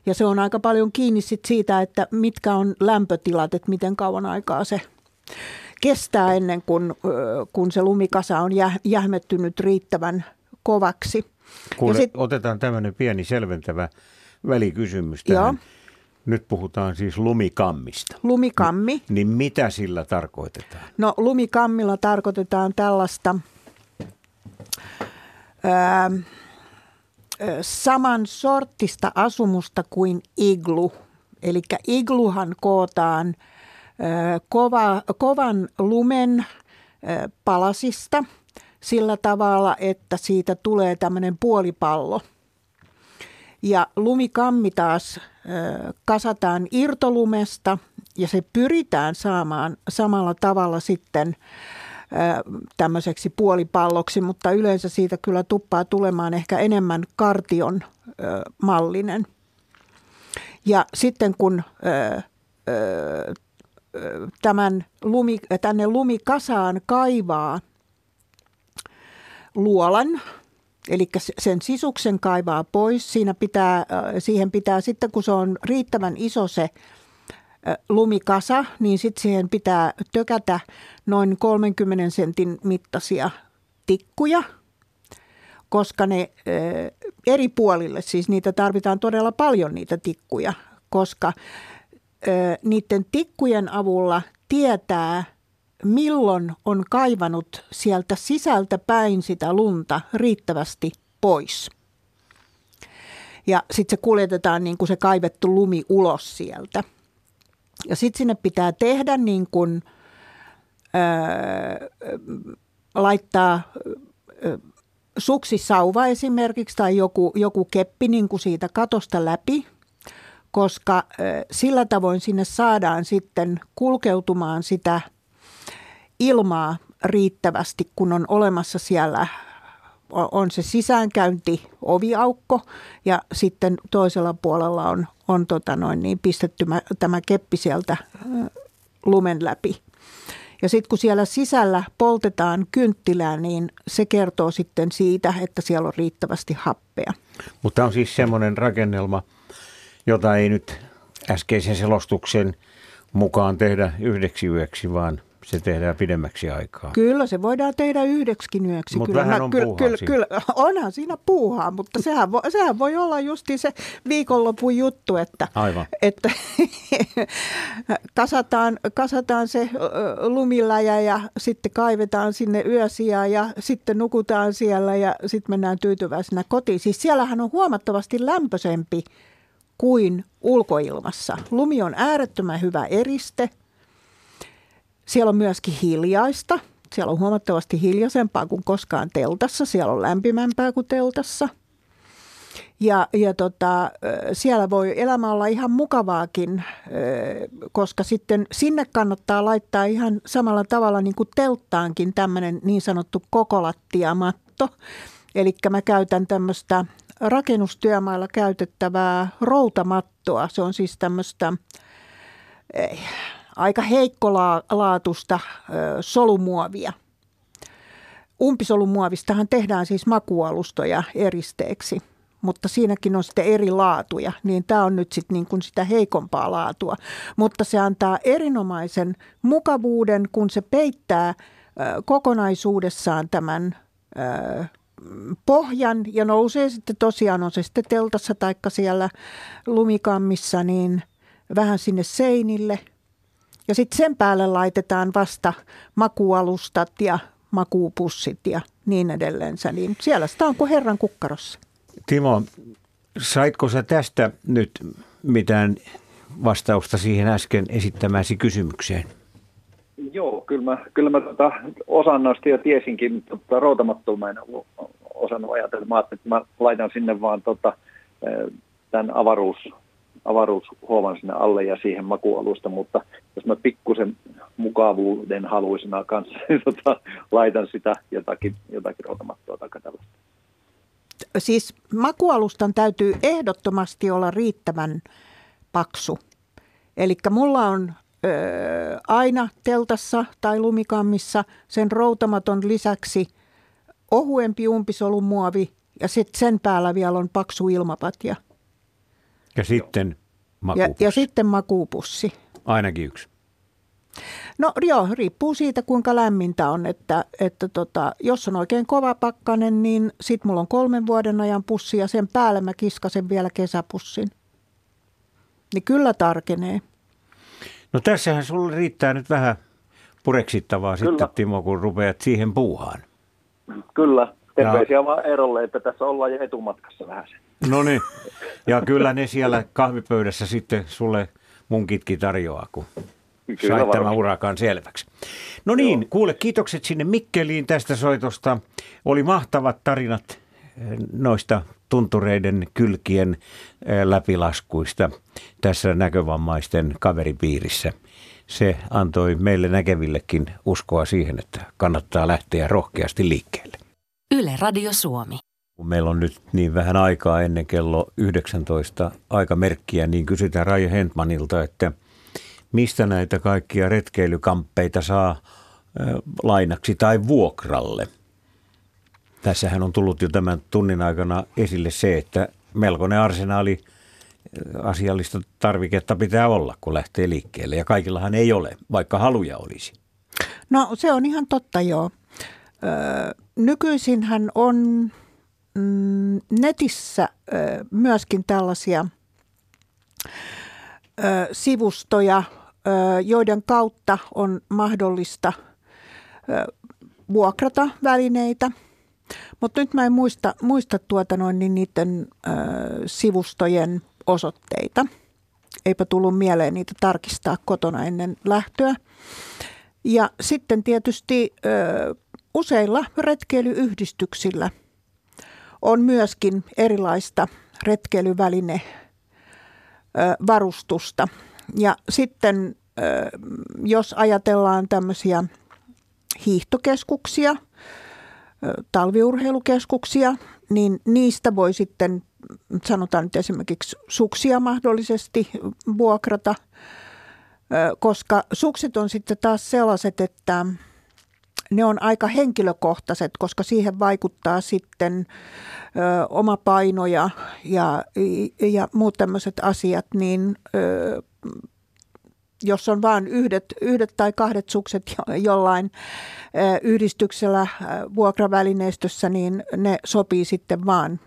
Ja se on aika paljon kiinni sit siitä, että mitkä on lämpötilat, että miten kauan aikaa se kestää ennen kuin kun se lumikasa on jähmettynyt riittävän kovaksi. Kuule, sit, otetaan tämmöinen pieni selventävä välikysymys tähän. Joo. Nyt puhutaan siis lumikammista. Lumikammi. Ni, niin mitä sillä tarkoitetaan? No lumikammilla tarkoitetaan tällaista ää, saman sorttista asumusta kuin iglu. Eli igluhan kootaan kova, kovan lumen palasista sillä tavalla, että siitä tulee tämmöinen puolipallo. Ja lumikammi taas kasataan irtolumesta ja se pyritään saamaan samalla tavalla sitten tämmöiseksi puolipalloksi, mutta yleensä siitä kyllä tuppaa tulemaan ehkä enemmän kartion mallinen. Ja sitten kun tämän lumi, tänne lumikasaan kaivaa luolan, eli sen sisuksen kaivaa pois. Siinä pitää, siihen pitää sitten, kun se on riittävän iso se lumikasa, niin sitten siihen pitää tökätä noin 30 sentin mittaisia tikkuja, koska ne eri puolille, siis niitä tarvitaan todella paljon niitä tikkuja, koska niiden tikkujen avulla tietää, milloin on kaivanut sieltä sisältä päin sitä lunta riittävästi pois. Ja sitten se kuljetetaan niin kuin se kaivettu lumi ulos sieltä. Ja sitten sinne pitää tehdä niin kuin, öö, laittaa öö, suksisauva esimerkiksi tai joku, joku keppi niin kuin siitä katosta läpi, koska sillä tavoin sinne saadaan sitten kulkeutumaan sitä ilmaa riittävästi, kun on olemassa siellä on se sisäänkäynti oviaukko ja sitten toisella puolella on, on tota noin niin pistetty tämä keppi sieltä lumen läpi. Ja sitten kun siellä sisällä poltetaan kynttilää, niin se kertoo sitten siitä, että siellä on riittävästi happea. Mutta on siis semmoinen rakennelma, jota ei nyt äskeisen selostuksen mukaan tehdä yhdeksi yöksi, vaan – se tehdään pidemmäksi aikaa. Kyllä, se voidaan tehdä yhdeksi yöksi. Mutta vähän on kyllä, kyllä, kyllä, onhan siinä puuhaa, mutta sehän voi, sehän voi olla justi se viikonlopun juttu, että, Aivan. että kasataan, kasataan se lumiläjä ja sitten kaivetaan sinne yösiä ja sitten nukutaan siellä ja sitten mennään tyytyväisenä kotiin. Siis siellähän on huomattavasti lämpöisempi kuin ulkoilmassa. Lumi on äärettömän hyvä eriste – siellä on myöskin hiljaista. Siellä on huomattavasti hiljaisempaa kuin koskaan teltassa. Siellä on lämpimämpää kuin teltassa. Ja, ja tota, siellä voi elämä olla ihan mukavaakin, koska sitten sinne kannattaa laittaa ihan samalla tavalla niin kuin telttaankin tämmöinen niin sanottu kokolattiamatto. Eli mä käytän tämmöistä rakennustyömailla käytettävää routamattoa. Se on siis tämmöistä aika heikkolaatusta solumuovia. Umpisolumuovistahan tehdään siis makualustoja eristeeksi, mutta siinäkin on sitten eri laatuja, niin tämä on nyt sitten niin kuin sitä heikompaa laatua. Mutta se antaa erinomaisen mukavuuden, kun se peittää kokonaisuudessaan tämän pohjan ja nousee sitten tosiaan, on se sitten teltassa tai siellä lumikammissa, niin vähän sinne seinille – ja sitten sen päälle laitetaan vasta makualustat ja makuupussit ja niin edelleen. Niin siellä sitä on kuin herran kukkarossa. Timo, saitko sä tästä nyt mitään vastausta siihen äsken esittämäsi kysymykseen? Joo, kyllä mä, kyllä mä tota, osan noista jo tiesinkin, mutta tota, mä en osannut ajatella. Mä että mä laitan sinne vaan tota, tämän avaruus, avaruushuovan sinne alle ja siihen makualusta, mutta jos mä pikkusen mukavuuden haluisena kanssa niin tota, laitan sitä jotakin, jotakin routamattoa tai tällaista. Siis makualustan täytyy ehdottomasti olla riittävän paksu. Eli mulla on ö, aina teltassa tai lumikammissa sen routamaton lisäksi ohuempi umpisolumuovi ja sitten sen päällä vielä on paksu ilmapatja. Ja sitten makuupussi. Ja, ja sitten makuupussi. Ainakin yksi. No joo, riippuu siitä kuinka lämmintä on, että, että tota, jos on oikein kova pakkanen, niin sit mulla on kolmen vuoden ajan pussi ja sen päälle mä kiskasen vielä kesäpussin. Niin kyllä tarkenee. No tässähän sulle riittää nyt vähän pureksittavaa kyllä. sitten Timo, kun rupeat siihen puuhaan. Kyllä, Terveisiä ja... vaan erolle, että tässä ollaan jo etumatkassa vähän. No niin, ja kyllä ne siellä kahvipöydässä sitten sulle munkitkin tarjoaa, kun Kyllä sait tämän urakan selväksi. No niin, Joo. kuule, kiitokset sinne Mikkeliin tästä soitosta. Oli mahtavat tarinat noista tuntureiden kylkien eh, läpilaskuista tässä näkövammaisten kaveripiirissä. Se antoi meille näkevillekin uskoa siihen, että kannattaa lähteä rohkeasti liikkeelle. Yle Radio Suomi. Kun meillä on nyt niin vähän aikaa ennen kello 19 aikamerkkiä, niin kysytään Raija Hentmanilta, että mistä näitä kaikkia retkeilykamppeita saa lainaksi tai vuokralle. Tässähän on tullut jo tämän tunnin aikana esille se, että melkoinen arsenaali asiallista tarviketta pitää olla, kun lähtee liikkeelle. Ja kaikillahan ei ole, vaikka haluja olisi. No se on ihan totta joo. Nykyisinhän on mm, netissä myöskin tällaisia sivustoja, joiden kautta on mahdollista vuokrata välineitä. Mutta nyt mä en muista, muista tuota noin, niin niiden ö, sivustojen osoitteita. Eipä tullut mieleen niitä tarkistaa kotona ennen lähtöä. Ja sitten tietysti ö, useilla retkeilyyhdistyksillä on myöskin erilaista retkeilyväline varustusta – ja sitten jos ajatellaan tämmöisiä hiihtokeskuksia, talviurheilukeskuksia, niin niistä voi sitten, sanotaan nyt esimerkiksi suksia mahdollisesti vuokrata, koska sukset on sitten taas sellaiset, että ne on aika henkilökohtaiset, koska siihen vaikuttaa sitten ö, oma paino ja, ja, ja muut tämmöiset asiat, niin ö, jos on vain yhdet, yhdet tai kahdet sukset jollain yhdistyksellä vuokravälineistössä, niin ne sopii sitten vaan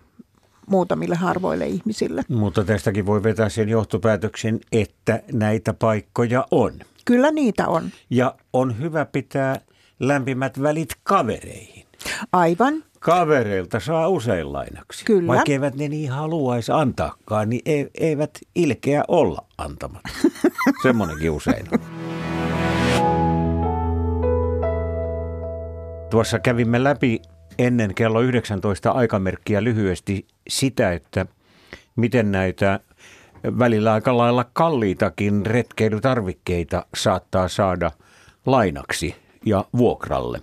muutamille harvoille ihmisille. Mutta tästäkin voi vetää sen johtopäätöksen, että näitä paikkoja on. Kyllä niitä on. Ja on hyvä pitää lämpimät välit kavereihin. Aivan. Kavereilta saa usein lainaksi. Kyllä. Vaikka eivät ne niin haluaisi antaakaan, niin eivät ilkeä olla antamatta. Semmoinenkin usein on. Tuossa kävimme läpi ennen kello 19 aikamerkkiä lyhyesti sitä, että miten näitä välillä aika lailla kalliitakin retkeilytarvikkeita saattaa saada lainaksi ja vuokralle.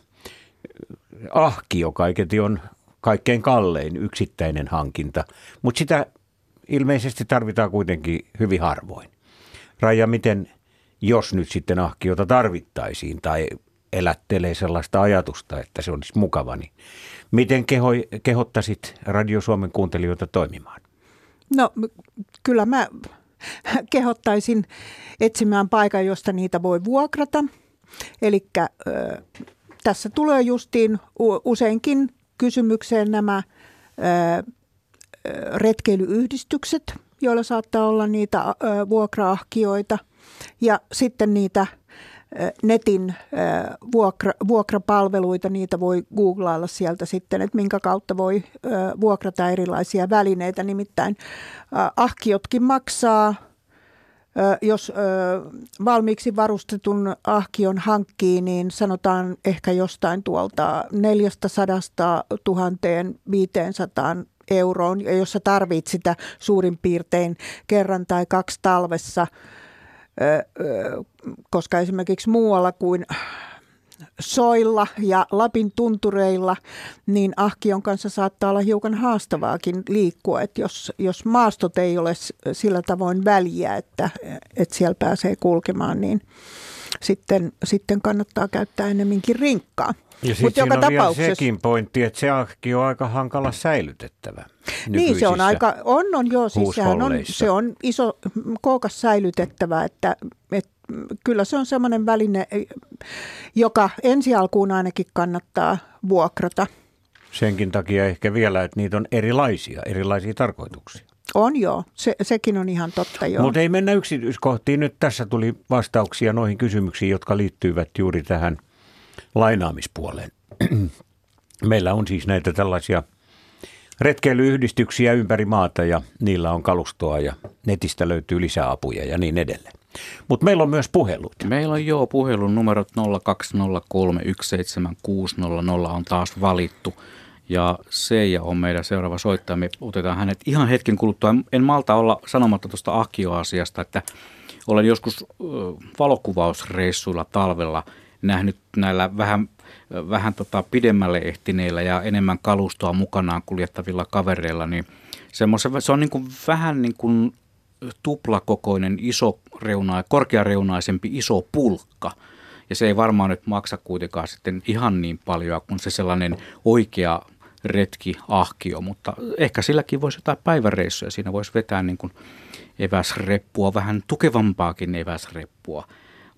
Ahkio kaiketi on kaikkein kallein yksittäinen hankinta, mutta sitä ilmeisesti tarvitaan kuitenkin hyvin harvoin. Raja, miten jos nyt sitten ahkiota tarvittaisiin tai elättelee sellaista ajatusta, että se olisi mukava, niin miten keho, kehottaisit Radio Suomen kuuntelijoita toimimaan? No kyllä mä kehottaisin etsimään paikan, josta niitä voi vuokrata. Eli tässä tulee justiin useinkin kysymykseen nämä retkeilyyhdistykset, joilla saattaa olla niitä vuokraahkioita ja sitten niitä netin vuokra, vuokrapalveluita, niitä voi googlailla sieltä sitten, että minkä kautta voi vuokrata erilaisia välineitä. Nimittäin ahkiotkin maksaa, jos valmiiksi varustetun ahkion hankkii, niin sanotaan ehkä jostain tuolta 400 1500 euroon, ja jos sä tarvit sitä suurin piirtein kerran tai kaksi talvessa, koska esimerkiksi muualla kuin soilla ja Lapin tuntureilla, niin ahkion kanssa saattaa olla hiukan haastavaakin liikkua, että jos, jos maastot ei ole sillä tavoin väliä, että, että siellä pääsee kulkemaan, niin sitten, sitten kannattaa käyttää enemminkin rinkkaa. Ja sitten joka on tapauksessa... vielä sekin pointti, että se ahki on aika hankala säilytettävä. Niin se on aika, on, on joo, siis sehän on, se on iso, kookas säilytettävä, että, että kyllä se on semmoinen väline, joka ensi alkuun ainakin kannattaa vuokrata. Senkin takia ehkä vielä, että niitä on erilaisia, erilaisia tarkoituksia. On joo, se, sekin on ihan totta joo. Mutta ei mennä yksityiskohtiin. Nyt tässä tuli vastauksia noihin kysymyksiin, jotka liittyvät juuri tähän lainaamispuoleen. Meillä on siis näitä tällaisia retkeilyyhdistyksiä ympäri maata ja niillä on kalustoa ja netistä löytyy lisäapuja ja niin edelleen. Mutta meillä on myös puhelut. Meillä on joo puhelun numerot 0203176600 on taas valittu. Ja Seija on meidän seuraava soittaja. Me otetaan hänet ihan hetken kuluttua. En malta olla sanomatta tuosta Akio-asiasta, että olen joskus valokuvausreissuilla talvella nähnyt näillä vähän, vähän tota pidemmälle ehtineillä ja enemmän kalustoa mukanaan kuljettavilla kavereilla, niin se on niin kuin vähän niin kuin tuplakokoinen, iso reuna, korkeareunaisempi iso pulkka. Ja se ei varmaan nyt maksa kuitenkaan sitten ihan niin paljon kuin se sellainen oikea retki ahkio, mutta ehkä silläkin voisi jotain päiväreissuja. Siinä voisi vetää niin kuin eväsreppua, vähän tukevampaakin eväsreppua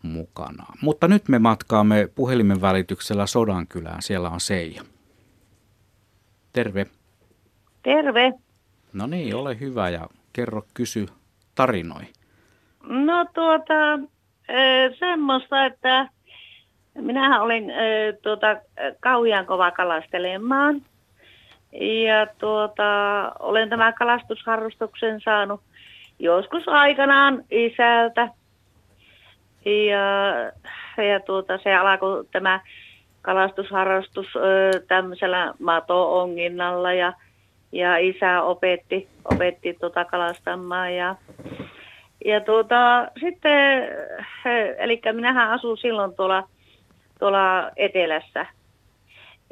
mukana. Mutta nyt me matkaamme puhelimen välityksellä Sodankylään. Siellä on Seija. Terve. Terve. No niin, ole hyvä ja kerro, kysy, tarinoi. No tuota, semmoista, että minähän olin tuota, kauhean kova kalastelemaan. Ja tuota, olen tämän kalastusharrastuksen saanut joskus aikanaan isältä. Ja, ja tuota, se alkoi tämä kalastusharrastus tämmöisellä mato-onginnalla ja, ja isä opetti, opetti tuota kalastamaan ja, ja tuota, sitten, eli minähän asun silloin tuolla, tuolla etelässä.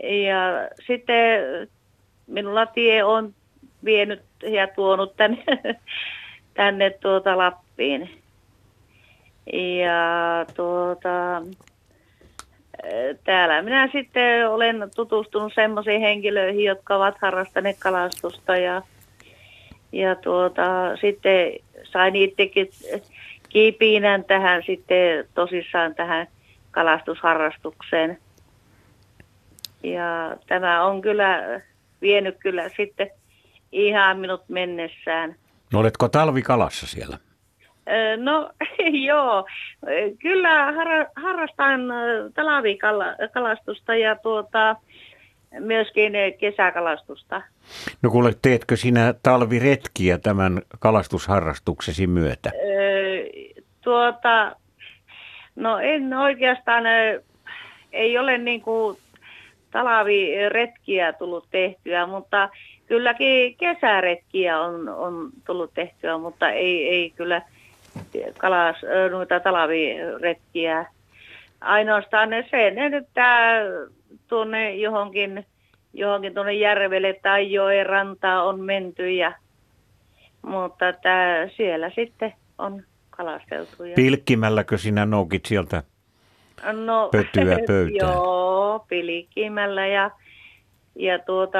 Ja sitten minulla tie on vienyt ja tuonut tänne, tänne tuota Lappiin. Ja tuota, täällä minä sitten olen tutustunut semmoisiin henkilöihin, jotka ovat harrastaneet kalastusta ja, ja tuota, sitten sain itsekin kiipiinän tähän sitten tosissaan tähän kalastusharrastukseen. Ja tämä on kyllä vienyt kyllä sitten ihan minut mennessään. No oletko talvikalassa siellä? No joo, kyllä harrastan talavikalastusta ja tuota, myöskin kesäkalastusta. No kuule, teetkö sinä talviretkiä tämän kalastusharrastuksesi myötä? tuota, no en oikeastaan, ei ole niin kuin talaviretkiä tullut tehtyä, mutta kylläkin kesäretkiä on, on tullut tehtyä, mutta ei, ei kyllä kalas, noita talaviretkiä. Ainoastaan ne sen, että tuonne johonkin, johonkin tuonne järvelle tai joen rantaa on menty ja mutta että siellä sitten on kalasteltu. Ja... Pilkkimälläkö sinä noukit sieltä no, pötyä pöytään? Joo, pilkkimällä ja, ja tuota,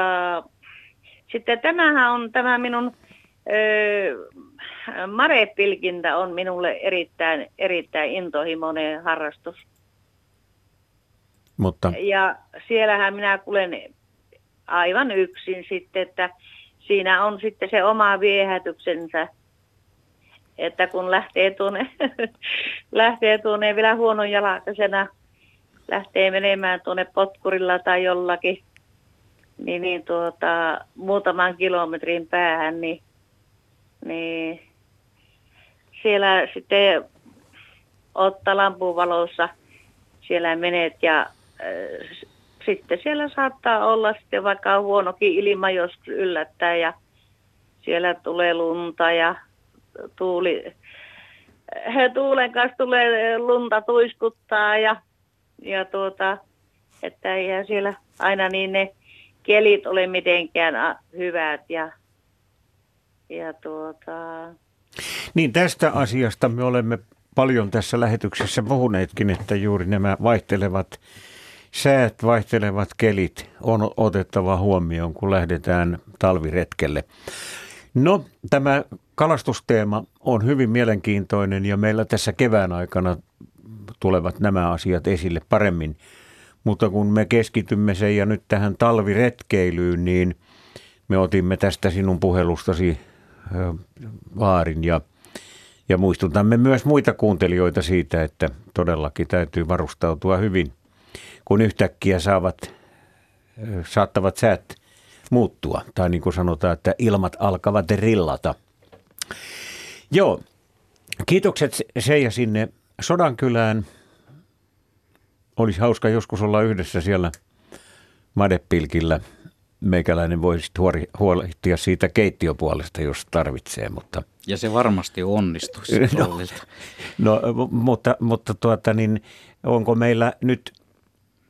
sitten tämähän on tämä minun ö, marepilkintä on minulle erittäin, erittäin intohimoinen harrastus. Mutta... Ja siellähän minä kuulen aivan yksin sitten, että siinä on sitten se oma viehätyksensä. Että kun lähtee tuonne, lähtee tuonne vielä huonon jalkaisena, lähtee menemään tuonne potkurilla tai jollakin, niin, niin tuota, muutaman kilometrin päähän, niin, niin siellä sitten ottaa lampuvalossa siellä menet ja äh, sitten siellä saattaa olla sitten vaikka huonokin ilma joskus yllättää ja siellä tulee lunta ja tuuli, he tuulen kanssa tulee lunta tuiskuttaa ja, ja tuota, että ei siellä aina niin ne kelit ole mitenkään hyvät ja, ja tuota, niin tästä asiasta me olemme paljon tässä lähetyksessä puhuneetkin, että juuri nämä vaihtelevat säät, vaihtelevat kelit on otettava huomioon, kun lähdetään talviretkelle. No, tämä kalastusteema on hyvin mielenkiintoinen ja meillä tässä kevään aikana tulevat nämä asiat esille paremmin. Mutta kun me keskitymme sen ja nyt tähän talviretkeilyyn, niin me otimme tästä sinun puhelustasi vaarin ja, ja muistutamme myös muita kuuntelijoita siitä, että todellakin täytyy varustautua hyvin, kun yhtäkkiä saavat saattavat säät muuttua. Tai niin kuin sanotaan, että ilmat alkavat rillata. Joo, kiitokset Seija sinne Sodankylään. Olisi hauska joskus olla yhdessä siellä Madepilkillä. Meikäläinen voisi huolehtia siitä keittiöpuolesta, jos tarvitsee, mutta... Ja se varmasti onnistuisi no, no, mutta, mutta tuota, niin, onko meillä nyt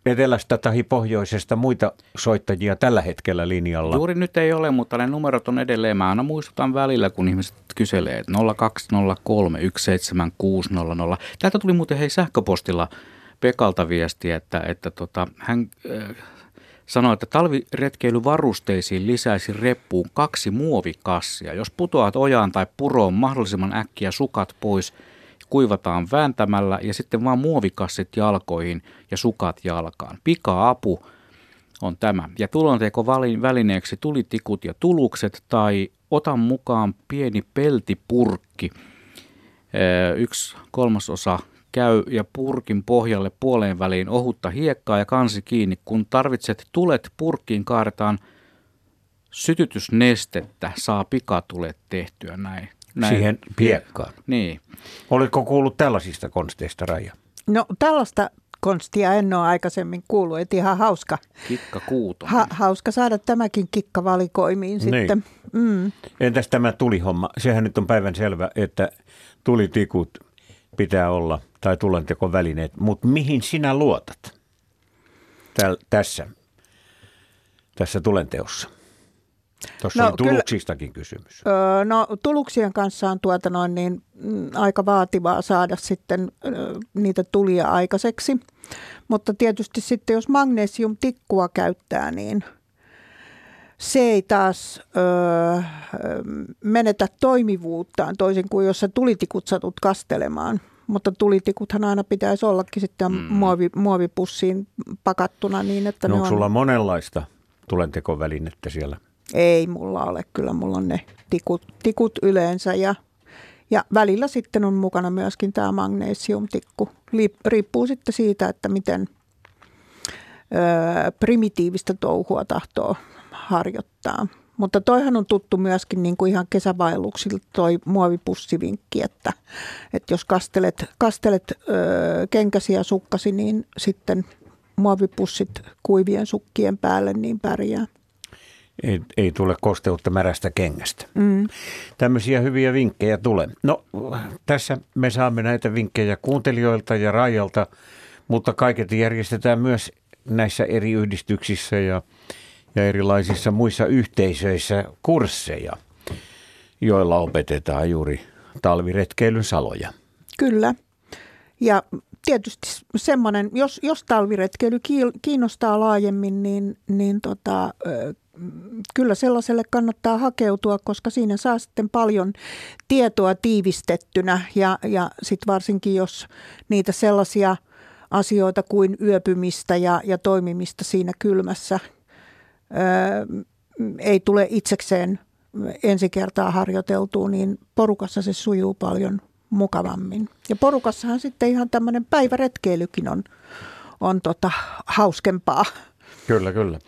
etelästä tai pohjoisesta muita soittajia tällä hetkellä linjalla? Juuri nyt ei ole, mutta ne numerot on edelleen. Mä aina muistutan välillä, kun ihmiset kyselee, että 0203 17600. Täältä tuli muuten hei sähköpostilla Pekalta viesti, että, että tota, hän äh, sanoi, että talviretkeilyvarusteisiin lisäisi reppuun kaksi muovikassia. Jos putoat ojaan tai puroon mahdollisimman äkkiä sukat pois – kuivataan vääntämällä ja sitten vaan muovikassit jalkoihin ja sukat jalkaan. Pika-apu on tämä. Ja tulonteko välineeksi tulitikut ja tulukset tai otan mukaan pieni peltipurkki. Yksi kolmasosa käy ja purkin pohjalle puoleen väliin ohutta hiekkaa ja kansi kiinni. Kun tarvitset tulet purkkiin kaadetaan sytytysnestettä, saa pikatulet tehtyä näin. näin. Siihen piekkaan. Niin. Oletko kuullut tällaisista konsteista, Raija? No tällaista konstia en ole aikaisemmin kuullut, että ihan hauska. Kikka kuuto. Ha, hauska saada tämäkin kikka valikoimiin niin. sitten. Mm. Entäs tämä tulihomma? Sehän nyt on päivän selvä, että tulitikut pitää olla tai tulentekovälineet, mutta mihin sinä luotat Täl, tässä, tässä tulenteossa? Tuossa no, oli tuluksistakin kyllä, kysymys. Öö, no tuluksien kanssa on tuota noin niin, mm, aika vaativaa saada sitten niitä tulia aikaiseksi. Mutta tietysti sitten jos magnesiumtikkua käyttää, niin se ei taas öö, menetä toimivuuttaan toisin kuin jos sä tulitikut satut kastelemaan. Mutta tulitikuthan aina pitäisi ollakin sitten mm. muovi, muovipussiin pakattuna niin, että no, ne on... sulla monenlaista tulentekovälinettä siellä? Ei mulla ole, kyllä mulla on ne tikut, tikut yleensä ja, ja välillä sitten on mukana myöskin tämä magnesiumtikku. Riippuu sitten siitä, että miten ö, primitiivistä touhua tahtoo harjoittaa. Mutta toihan on tuttu myöskin niin kuin ihan kesävaelluksilta toi muovipussivinkki, että, että jos kastelet, kastelet ö, kenkäsi ja sukkasi, niin sitten muovipussit kuivien sukkien päälle niin pärjää ei, ei tule kosteutta märästä kengästä. Mm. Tämmöisiä hyviä vinkkejä tulee. No tässä me saamme näitä vinkkejä kuuntelijoilta ja Raijalta, mutta kaiket järjestetään myös näissä eri yhdistyksissä ja, ja erilaisissa muissa yhteisöissä kursseja, joilla opetetaan juuri talviretkeilyn saloja. Kyllä. Ja tietysti semmoinen, jos, jos talviretkeily kiinnostaa laajemmin, niin, niin tota, kyllä sellaiselle kannattaa hakeutua, koska siinä saa sitten paljon tietoa tiivistettynä ja, ja sitten varsinkin jos niitä sellaisia asioita kuin yöpymistä ja, ja toimimista siinä kylmässä ei tule itsekseen ensi kertaa harjoiteltua, niin porukassa se sujuu paljon mukavammin. Ja porukassahan sitten ihan tämmöinen päiväretkeilykin on, on tota, hauskempaa. Kyllä, kyllä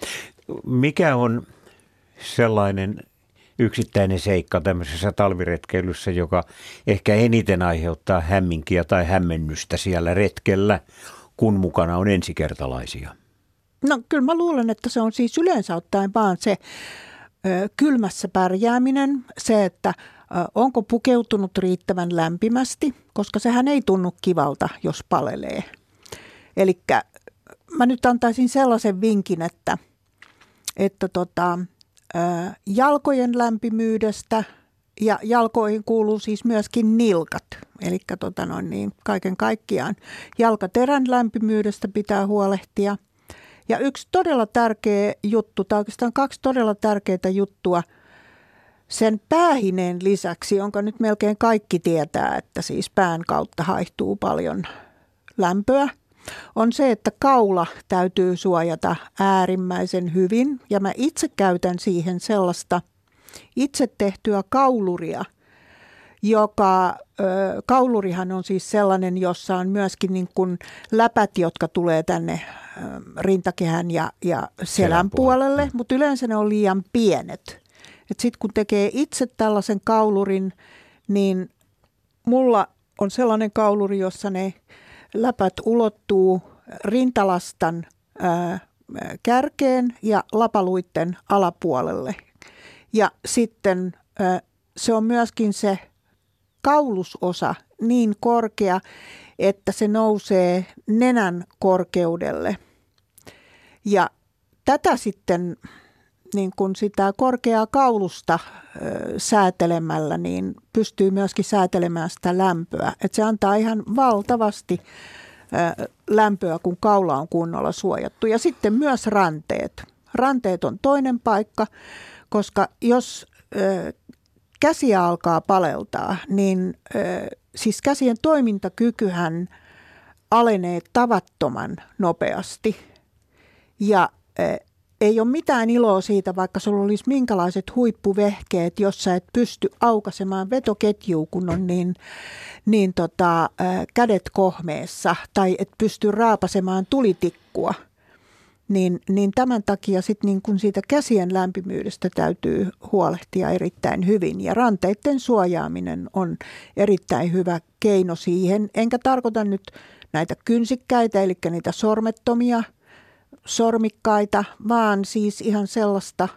mikä on sellainen yksittäinen seikka tämmöisessä talviretkeilyssä, joka ehkä eniten aiheuttaa hämminkiä tai hämmennystä siellä retkellä, kun mukana on ensikertalaisia? No kyllä mä luulen, että se on siis yleensä ottaen vaan se ö, kylmässä pärjääminen, se, että onko pukeutunut riittävän lämpimästi, koska sehän ei tunnu kivalta, jos palelee. Eli mä nyt antaisin sellaisen vinkin, että – että tota, jalkojen lämpimyydestä ja jalkoihin kuuluu siis myöskin nilkat. Eli tota noin niin, kaiken kaikkiaan jalkaterän lämpimyydestä pitää huolehtia. Ja yksi todella tärkeä juttu, tai oikeastaan kaksi todella tärkeää juttua sen päähineen lisäksi, jonka nyt melkein kaikki tietää, että siis pään kautta haihtuu paljon lämpöä – on se, että kaula täytyy suojata äärimmäisen hyvin. Ja mä itse käytän siihen sellaista itse tehtyä kauluria, joka, kaulurihan on siis sellainen, jossa on myöskin niin kuin läpät, jotka tulee tänne rintakehän ja, ja selän puolelle, mutta yleensä ne on liian pienet. Sitten kun tekee itse tällaisen kaulurin, niin mulla on sellainen kauluri, jossa ne läpät ulottuu rintalastan ää, kärkeen ja lapaluitten alapuolelle. Ja sitten ää, se on myöskin se kaulusosa niin korkea, että se nousee nenän korkeudelle. Ja tätä sitten niin kun sitä korkeaa kaulusta ö, säätelemällä, niin pystyy myöskin säätelemään sitä lämpöä. Et se antaa ihan valtavasti ö, lämpöä, kun kaula on kunnolla suojattu. Ja sitten myös ranteet. Ranteet on toinen paikka, koska jos ö, käsiä alkaa paleltaa, niin siis käsien toimintakykyhän alenee tavattoman nopeasti. Ja ei ole mitään iloa siitä, vaikka sulla olisi minkälaiset huippuvehkeet, jos sä et pysty aukasemaan vetoketjua, kun on niin, niin tota, kädet kohmeessa, tai et pysty raapasemaan tulitikkua. Niin, niin tämän takia sit niin kun siitä käsien lämpimyydestä täytyy huolehtia erittäin hyvin. Ja ranteiden suojaaminen on erittäin hyvä keino siihen. Enkä tarkoita nyt näitä kynsikkäitä, eli niitä sormettomia – sormikkaita, vaan siis ihan sellaista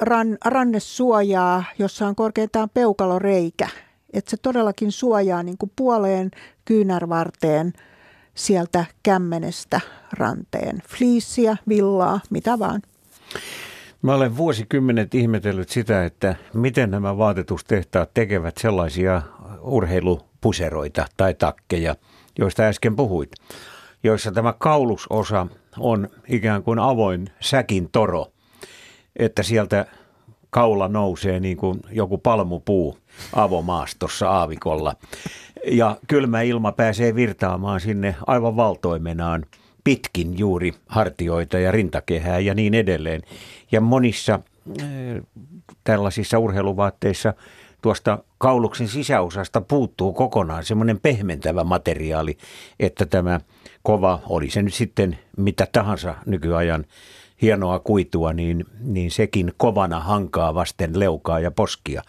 ran, rannesuojaa, jossa on korkeintaan peukaloreikä. Että se todellakin suojaa niin kuin puoleen kyynärvarteen sieltä kämmenestä ranteen. Fliisiä, villaa, mitä vaan. Mä olen vuosikymmenet ihmetellyt sitä, että miten nämä vaatetustehtaat tekevät sellaisia urheilupuseroita tai takkeja, joista äsken puhuit, joissa tämä kaulusosa on ikään kuin avoin säkin toro, että sieltä kaula nousee niin kuin joku palmupuu avomaastossa aavikolla. Ja kylmä ilma pääsee virtaamaan sinne aivan valtoimenaan pitkin juuri hartioita ja rintakehää ja niin edelleen. Ja monissa äh, tällaisissa urheiluvaatteissa tuosta kauluksen sisäosasta puuttuu kokonaan semmoinen pehmentävä materiaali, että tämä kova, oli se nyt sitten mitä tahansa nykyajan hienoa kuitua, niin, niin sekin kovana hankaa vasten leukaa ja poskia.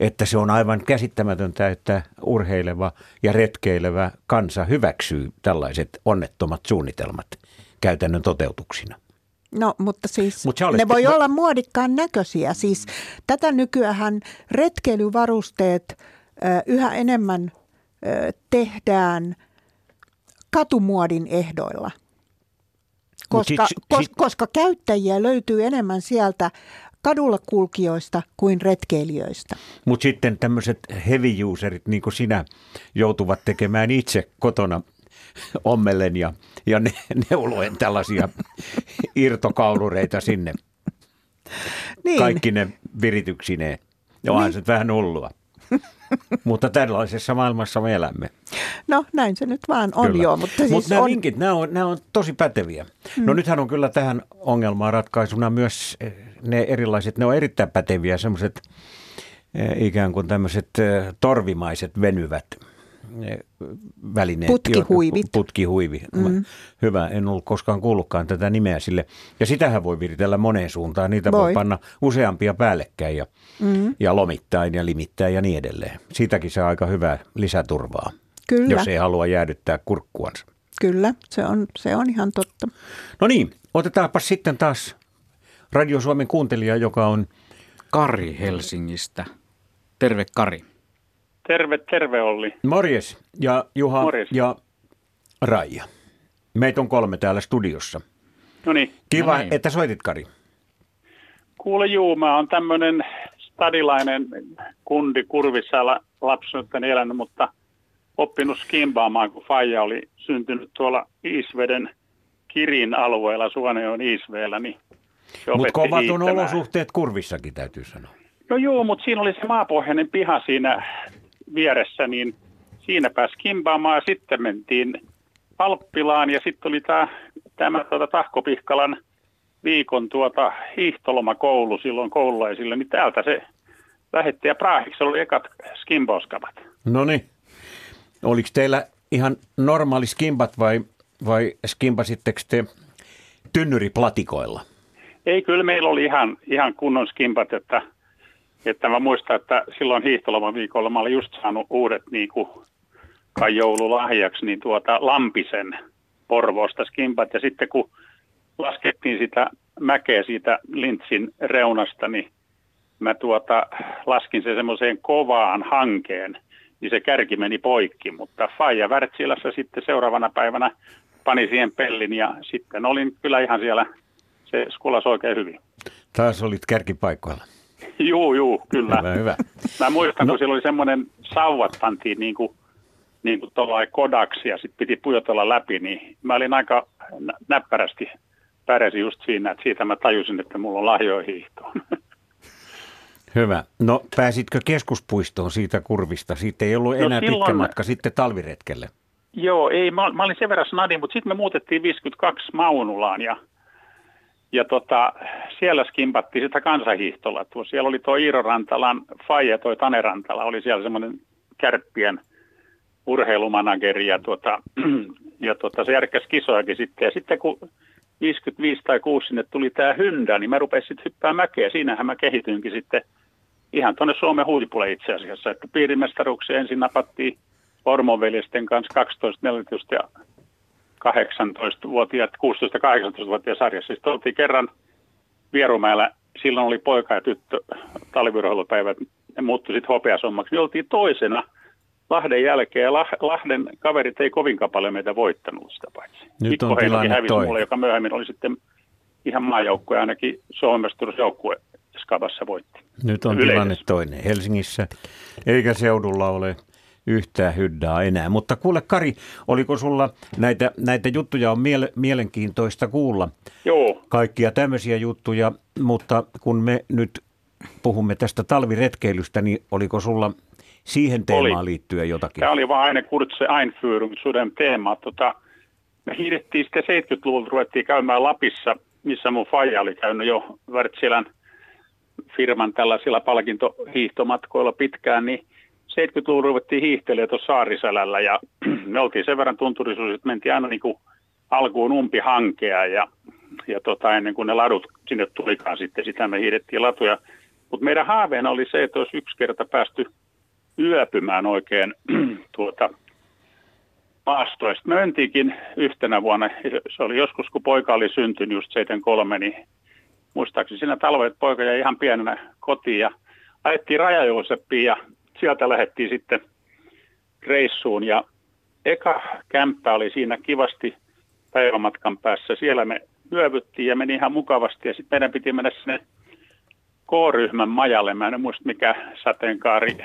Että se on aivan käsittämätöntä, että urheileva ja retkeilevä kansa hyväksyy tällaiset onnettomat suunnitelmat käytännön toteutuksina. No, mutta siis Mut olet... ne voi olla muodikkaan näköisiä. Siis tätä nykyään retkeilyvarusteet yhä enemmän tehdään katumuodin ehdoilla. Koska, sit, kos, sit... koska käyttäjiä löytyy enemmän sieltä kadulla kulkijoista kuin retkeilijöistä. Mutta sitten tämmöiset heavy userit, niin kuin sinä, joutuvat tekemään itse kotona ommellen ja, ja ne, neuluen tällaisia irtokaulureita sinne. Niin. Kaikki ne virityksineen. Onhan niin. se vähän hullua. mutta tällaisessa maailmassa me elämme. No näin se nyt vaan on kyllä. joo. Mutta siis Mut nämä on... vinkit, nämä on, nämä on tosi päteviä. Mm. No nythän on kyllä tähän ongelmaan ratkaisuna myös eh, ne erilaiset, ne on erittäin päteviä semmoiset eh, ikään kuin tämmöiset eh, torvimaiset venyvät välineet. Putkihuivit. Putkihuivi. Mm. Hyvä, en ollut koskaan kuullutkaan tätä nimeä sille. Ja sitähän voi viritellä moneen suuntaan. Niitä voi, voi panna useampia päällekkäin ja, mm. ja lomittain ja limittäin ja niin edelleen. Siitäkin saa aika hyvää lisäturvaa, Kyllä. jos ei halua jäädyttää kurkkuansa. Kyllä, se on, se on ihan totta. No niin, otetaanpa sitten taas Radio Suomen kuuntelija, joka on... Kari Helsingistä. Terve Kari. Terve, terve Olli. Morjes ja Juha Morjes. ja Raija. Meitä on kolme täällä studiossa. No niin. Kiva, no niin. että soitit Kari. Kuule juu, mä oon tämmöinen stadilainen kundi kurvissa lapsuuttani elänyt, mutta oppinut skimbaamaan, kun Faija oli syntynyt tuolla Iisveden Kirin alueella, Suoneon Iisveellä, niin Mutta kovat on olosuhteet kurvissakin, täytyy sanoa. No joo, mutta siinä oli se maapohjainen piha siinä vieressä, niin siinä pääsi kimpaamaan ja sitten mentiin Alppilaan ja sitten oli tämä, tämä tuota, Tahkopihkalan viikon tuota hiihtolomakoulu silloin koululaisille, niin täältä se lähetti ja Praahiksi oli ekat skimbauskavat. No niin. Oliko teillä ihan normaali skimbat vai vai skimpasitteko te tynnyriplatikoilla? Ei, kyllä meillä oli ihan, ihan kunnon skimpat, että, että mä muistan, että silloin hiihtoloman viikolla mä olin just saanut uudet niin kuin, kai joululahjaksi, niin tuota Lampisen Porvoosta skimpat. Ja sitten kun laskettiin sitä mäkeä siitä lintsin reunasta, niin mä tuota, laskin se semmoiseen kovaan hankeen, niin se kärki meni poikki, mutta Faija Wärtsilassa sitten seuraavana päivänä pani siihen pellin ja sitten olin kyllä ihan siellä, se skulas oikein hyvin. Taas olit kärkipaikoilla. juu, juu, kyllä. Hyvä, hyvä. Mä muistan, no. kun siellä oli semmoinen sauvat pantiin niin kuin, niin kuin kodaksi ja sitten piti pujotella läpi, niin mä olin aika näppärästi pärjäsin just siinä, että siitä mä tajusin, että mulla on lahjoja hiihtoon. Hyvä. No pääsitkö keskuspuistoon siitä kurvista? Siitä ei ollut no enää no, silloin, pitkä matka sitten talviretkelle. Joo, ei. Mä, mä olin sen verran snadi, mutta sitten me muutettiin 52 Maunulaan ja, ja tota, siellä skimpattiin sitä kansanhiihtolla. Tuo, siellä oli tuo Iiro Rantalan faija, toi Tane Rantala, oli siellä semmoinen kärppien urheilumanageri ja, tuota, ja tuota, se järkkäsi kisojakin sitten. Ja sitten kun 55 tai 6 sinne tuli tämä hyndä, niin mä rupesin sitten hyppää mäkeä. Siinähän mä kehityinkin sitten ihan tuonne Suomen huipulle itse asiassa. Että piirimestaruuksia ensin napattiin Ormonveljesten kanssa 12, 14 ja 18-vuotiaat, 16-18-vuotiaat sarjassa. Sitten oltiin kerran Vierumäellä, silloin oli poika ja tyttö talviroheilupäivät, ne muuttui sitten hopeasommaksi. Me oltiin toisena – Lahden jälkeen ja Lahden kaverit ei kovinkaan paljon meitä voittanut sitä paitsi. Nyt Mikko on tilanne hävisi mulle, joka myöhemmin oli sitten ihan maajoukkue, ainakin Suomen mestaruusjoukkue Skavassa voitti. Nyt on Yleisessä. tilanne toinen Helsingissä, eikä seudulla ole yhtään hyddää enää. Mutta kuule Kari, oliko sulla näitä, näitä juttuja on miele, mielenkiintoista kuulla? Joo. Kaikkia tämmöisiä juttuja, mutta kun me nyt puhumme tästä talviretkeilystä, niin oliko sulla siihen teemaan oli. liittyen jotakin? Tämä oli vain eine kurze Einführung zu dem teema. Tota, me hiidettiin sitten 70-luvulla, ruvettiin käymään Lapissa, missä mun faija oli käynyt jo Wärtsilän firman tällaisilla palkintohiihtomatkoilla pitkään, niin 70-luvulla ruvettiin hiihtelemään tuossa Saarisälällä ja me oltiin sen verran tunturisuus, että mentiin aina niin kuin alkuun umpihankea ja, ja tota, ennen kuin ne ladut sinne tulikaan sitten, sitä me hiidettiin latuja. Mutta meidän haaveena oli se, että olisi yksi kerta päästy yöpymään oikein tuota maastoista. Me mentiinkin yhtenä vuonna, se oli joskus kun poika oli syntynyt just 73, niin muistaakseni siinä talvet poika jäi ihan pienenä kotiin ja ajettiin Rajajooseppiin ja sieltä lähdettiin sitten reissuun ja eka kämppä oli siinä kivasti päivämatkan päässä. Siellä me yövyttiin ja meni ihan mukavasti ja sitten meidän piti mennä sinne K-ryhmän majalle. Mä en muista mikä sateenkaari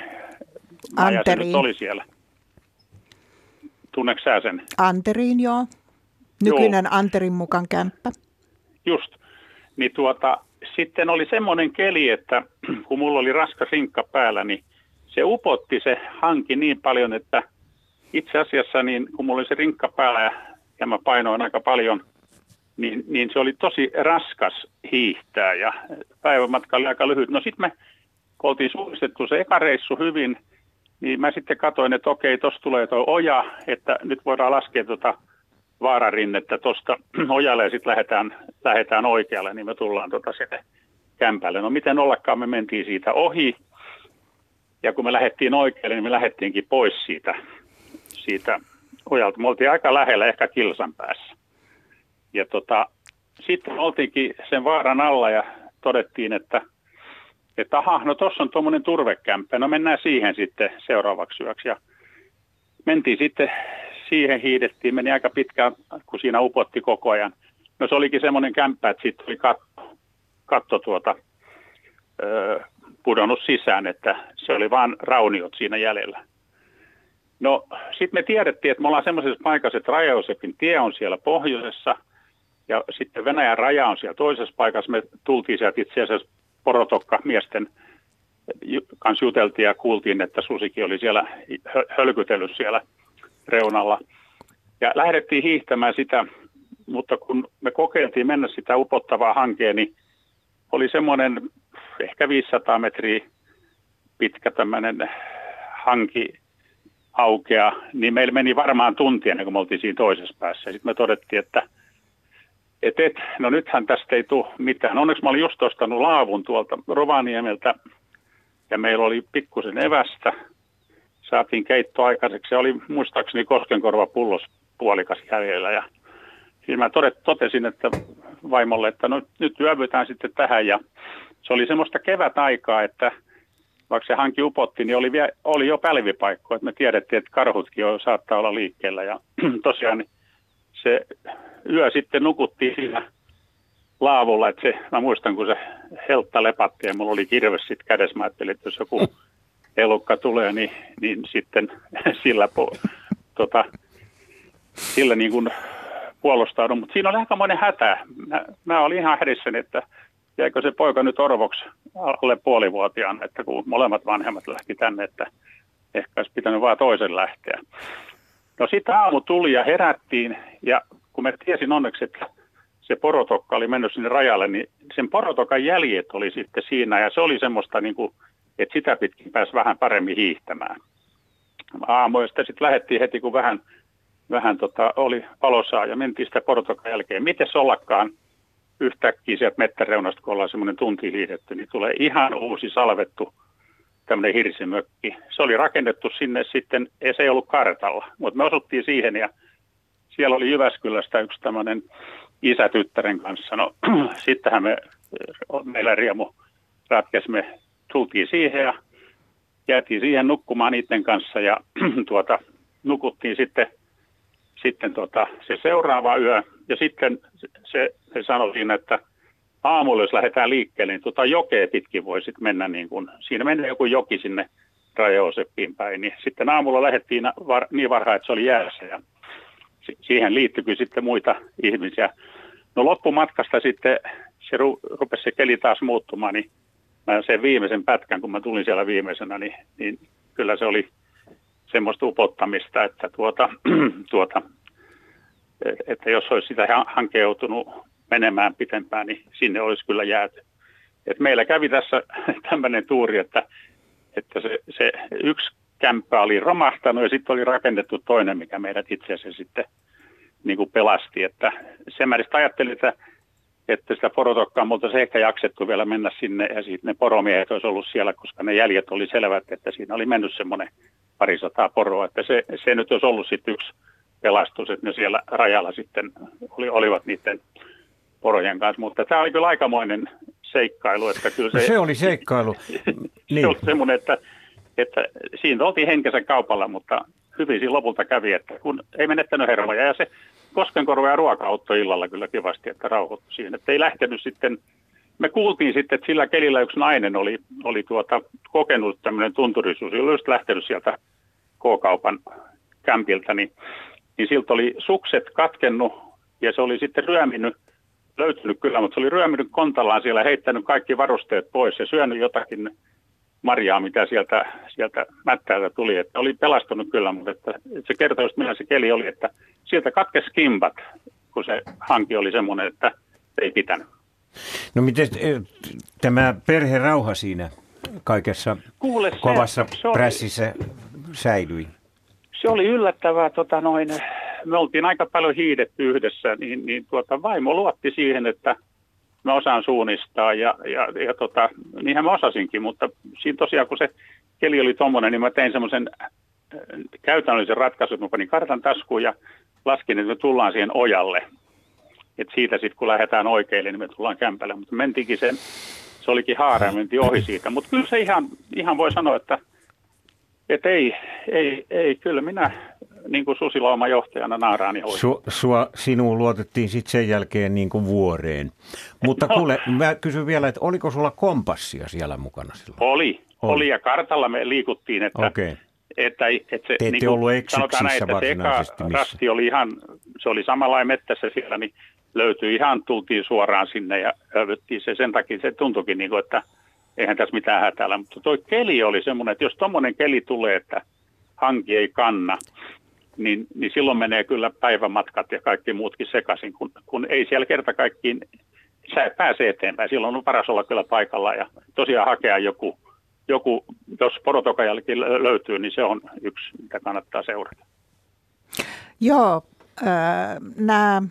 Anteriin. oli siellä. Tunneeko sä sen? Anteriin, joo. Nykyinen joo. Anterin mukaan kämppä. Just. Niin tuota, sitten oli semmoinen keli, että kun mulla oli raska sinkka päällä, niin se upotti se hanki niin paljon, että itse asiassa niin kun mulla oli se rinkka päällä ja mä painoin aika paljon, niin, niin se oli tosi raskas hiihtää ja päivämatka oli aika lyhyt. No sitten me kun oltiin suunnistettu se eka reissu hyvin, niin mä sitten katsoin, että okei, tuossa tulee tuo oja, että nyt voidaan laskea tuota vaararinnettä tuosta ojalle ja sitten lähdetään, lähdetään oikealle, niin me tullaan tuota sinne kämpälle. No miten ollakaan me mentiin siitä ohi, ja kun me lähdettiin oikealle, niin me lähdettiinkin pois siitä, siitä ojalta. Me oltiin aika lähellä, ehkä kilsan päässä. Ja tota, sitten oltiinkin sen vaaran alla ja todettiin, että – että aha, no tuossa on tuommoinen turvekämppä, no mennään siihen sitten seuraavaksi yöksi. Ja mentiin sitten siihen, hiidettiin, meni aika pitkään, kun siinä upotti koko ajan. No se olikin semmoinen kämppä, että sitten tuli katto, katto tuota, pudonnut sisään, että se oli vain rauniot siinä jäljellä. No sitten me tiedettiin, että me ollaan semmoisessa paikassa, että Rajausepin tie on siellä pohjoisessa ja sitten Venäjän raja on siellä toisessa paikassa. Me tultiin sieltä itse asiassa porotokka miesten kanssa juteltiin ja kuultiin, että susikin oli siellä hölkytellyt siellä reunalla. Ja lähdettiin hiihtämään sitä, mutta kun me kokeiltiin mennä sitä upottavaa hankeen, niin oli semmoinen ehkä 500 metriä pitkä tämmöinen hanki, aukea, niin meillä meni varmaan tuntia ennen kuin me oltiin siinä toisessa päässä. Sitten me todettiin, että et, et, no nythän tästä ei tule mitään. Onneksi mä olin just ostanut laavun tuolta Rovaniemeltä ja meillä oli pikkusen evästä. Saatiin keitto aikaiseksi. Se oli muistaakseni koskenkorva pullos puolikas jäljellä ja Siinä mä totesin, että vaimolle, että no, nyt yövytään sitten tähän ja se oli semmoista kevätaikaa, että vaikka se hanki upotti, niin oli, vie, oli jo pälvipaikko, että me tiedettiin, että karhutkin jo saattaa olla liikkeellä. Ja tosiaan niin se yö sitten nukuttiin siinä laavulla, että se, mä muistan kun se heltta lepatti ja mulla oli kirves sitten kädessä, mä ajattelin, että jos joku elukka tulee, niin, niin sitten sillä, po, tota, sillä niin kuin puolustaudun, mutta siinä oli aikamoinen hätä. Mä, mä olin ihan hädissäni, että jäikö se poika nyt orvoksi alle puolivuotiaan, että kun molemmat vanhemmat lähti tänne, että ehkä olisi pitänyt vaan toisen lähteä. No sitten aamu tuli ja herättiin ja kun me tiesin onneksi, että se porotokka oli mennyt sinne rajalle, niin sen porotokan jäljet oli sitten siinä ja se oli semmoista niin kuin, että sitä pitkin pääsi vähän paremmin hiihtämään. Aamuista sitten lähdettiin heti, kun vähän vähän tota, oli valosaa ja mentiin sitä porotokan jälkeen. Miten ollakaan yhtäkkiä sieltä mettäreunasta, kun ollaan semmoinen tunti liidetty, niin tulee ihan uusi salvettu tämmöinen hirsimökki. Se oli rakennettu sinne sitten, ja se ei ollut kartalla, mutta me osuttiin siihen ja siellä oli Jyväskylästä yksi tämmöinen isätyttären kanssa. No sittenhän me, meillä riemu ratkesi, me tultiin siihen ja jäätiin siihen nukkumaan niiden kanssa ja tuota, nukuttiin sitten sitten tota, se seuraava yö, ja sitten se, se sanoi siinä, että aamulla jos lähdetään liikkeelle, niin tota jokea pitkin voi sitten mennä, niin kun, siinä menee joku joki sinne Rajooseppiin päin, niin sitten aamulla lähdettiin var, niin varhain, että se oli jäässä, ja siihen liittyi sitten muita ihmisiä. No loppumatkasta sitten se ru, rupesi se keli taas muuttumaan, niin mä sen viimeisen pätkän, kun mä tulin siellä viimeisenä, niin, niin kyllä se oli semmoista upottamista, että, tuota, tuota, että jos olisi sitä hankeutunut menemään pitempään, niin sinne olisi kyllä jääty. Et meillä kävi tässä tämmöinen tuuri, että, että se, se yksi kämppä oli romahtanut ja sitten oli rakennettu toinen, mikä meidät itse asiassa sitten niin kuin pelasti. Että sen mä ajattelin, että, että sitä porotokkaa multa se ehkä jaksettu vielä mennä sinne ja sitten ne poromiehet olisi ollut siellä, koska ne jäljet oli selvät, että siinä oli mennyt semmoinen parisataa poroa. Että se, se nyt olisi ollut sitten yksi pelastus, että ne siellä rajalla sitten oli, olivat niiden porojen kanssa. Mutta tämä oli kyllä aikamoinen seikkailu. Että kyllä se, no se oli seikkailu. niin. se oli semmoinen, että, että siinä oltiin henkensä kaupalla, mutta hyvin siinä lopulta kävi, että kun ei menettänyt hermoja. Ja se Koskenkorva ja ruoka auttoi illalla kyllä kivasti, että rauhoittui siihen. Että ei lähtenyt sitten me kuultiin sitten, että sillä kelillä yksi nainen oli, oli tuota, kokenut tämmöinen tunturisuus, oli just lähtenyt sieltä K-kaupan kämpiltä, niin, niin siltä oli sukset katkennut ja se oli sitten ryöminyt, löytynyt kyllä, mutta se oli ryöminyt kontallaan siellä, heittänyt kaikki varusteet pois ja syönyt jotakin marjaa, mitä sieltä, sieltä mättäältä tuli. Että oli pelastunut kyllä, mutta että, että se kertoi just millä se keli oli, että sieltä katkesi kimpat, kun se hanki oli semmoinen, että ei pitänyt. No miten eh, tämä perherauha siinä kaikessa Kuule, se, kovassa se oli, prässissä säilyi? Se oli yllättävää. Tota noin, me oltiin aika paljon hiidetty yhdessä, niin, niin tuota, vaimo luotti siihen, että mä osaan suunnistaa ja, ja, ja tota, niinhän mä osasinkin, mutta siinä tosiaan kun se keli oli tuommoinen, niin mä tein semmoisen äh, käytännöllisen ratkaisun, että mä panin kartan taskuun ja laskin, että me tullaan siihen ojalle et siitä sitten kun lähdetään oikeille, niin me tullaan kämpälle. Mutta mentiinkin sen, se olikin haara ja mentiin ohi siitä. Mutta kyllä se ihan, ihan voi sanoa, että, että ei, ei, ei, kyllä minä niin kuin susilauman johtajana naaraan ja Su, sua, sinuun luotettiin sitten sen jälkeen niin kuin vuoreen. Mutta no. kuule, mä kysyn vielä, että oliko sulla kompassia siellä mukana silloin? Oli, oli, oli ja kartalla me liikuttiin, että, okay. että, että se, Te niin kuin, ollut sanotaan näin, että se eka rasti oli ihan, se oli samanlainen mettässä siellä, niin löytyi ihan, tultiin suoraan sinne ja övittiin se. Sen takia se tuntuikin, niin kuin, että eihän tässä mitään hätäällä. Mutta tuo keli oli semmoinen, että jos tuommoinen keli tulee, että hanki ei kanna, niin, niin silloin menee kyllä päivämatkat ja kaikki muutkin sekaisin, kun, kun ei siellä kerta kaikkiin sä pääse eteenpäin. Silloin on paras olla kyllä paikalla ja tosiaan hakea joku joku, jos porotokajälki löytyy, niin se on yksi, mitä kannattaa seurata. Joo, äh, nämä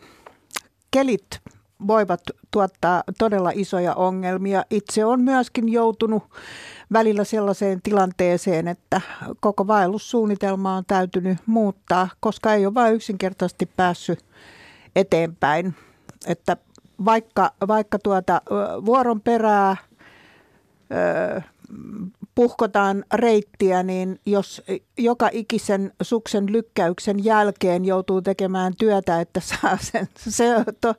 kelit voivat tuottaa todella isoja ongelmia. Itse on myöskin joutunut välillä sellaiseen tilanteeseen, että koko vaellussuunnitelma on täytynyt muuttaa, koska ei ole vain yksinkertaisesti päässyt eteenpäin. Että vaikka, vaikka tuota vuoron perää puhkotaan reittiä, niin jos joka ikisen suksen lykkäyksen jälkeen joutuu tekemään työtä, että saa sen se to,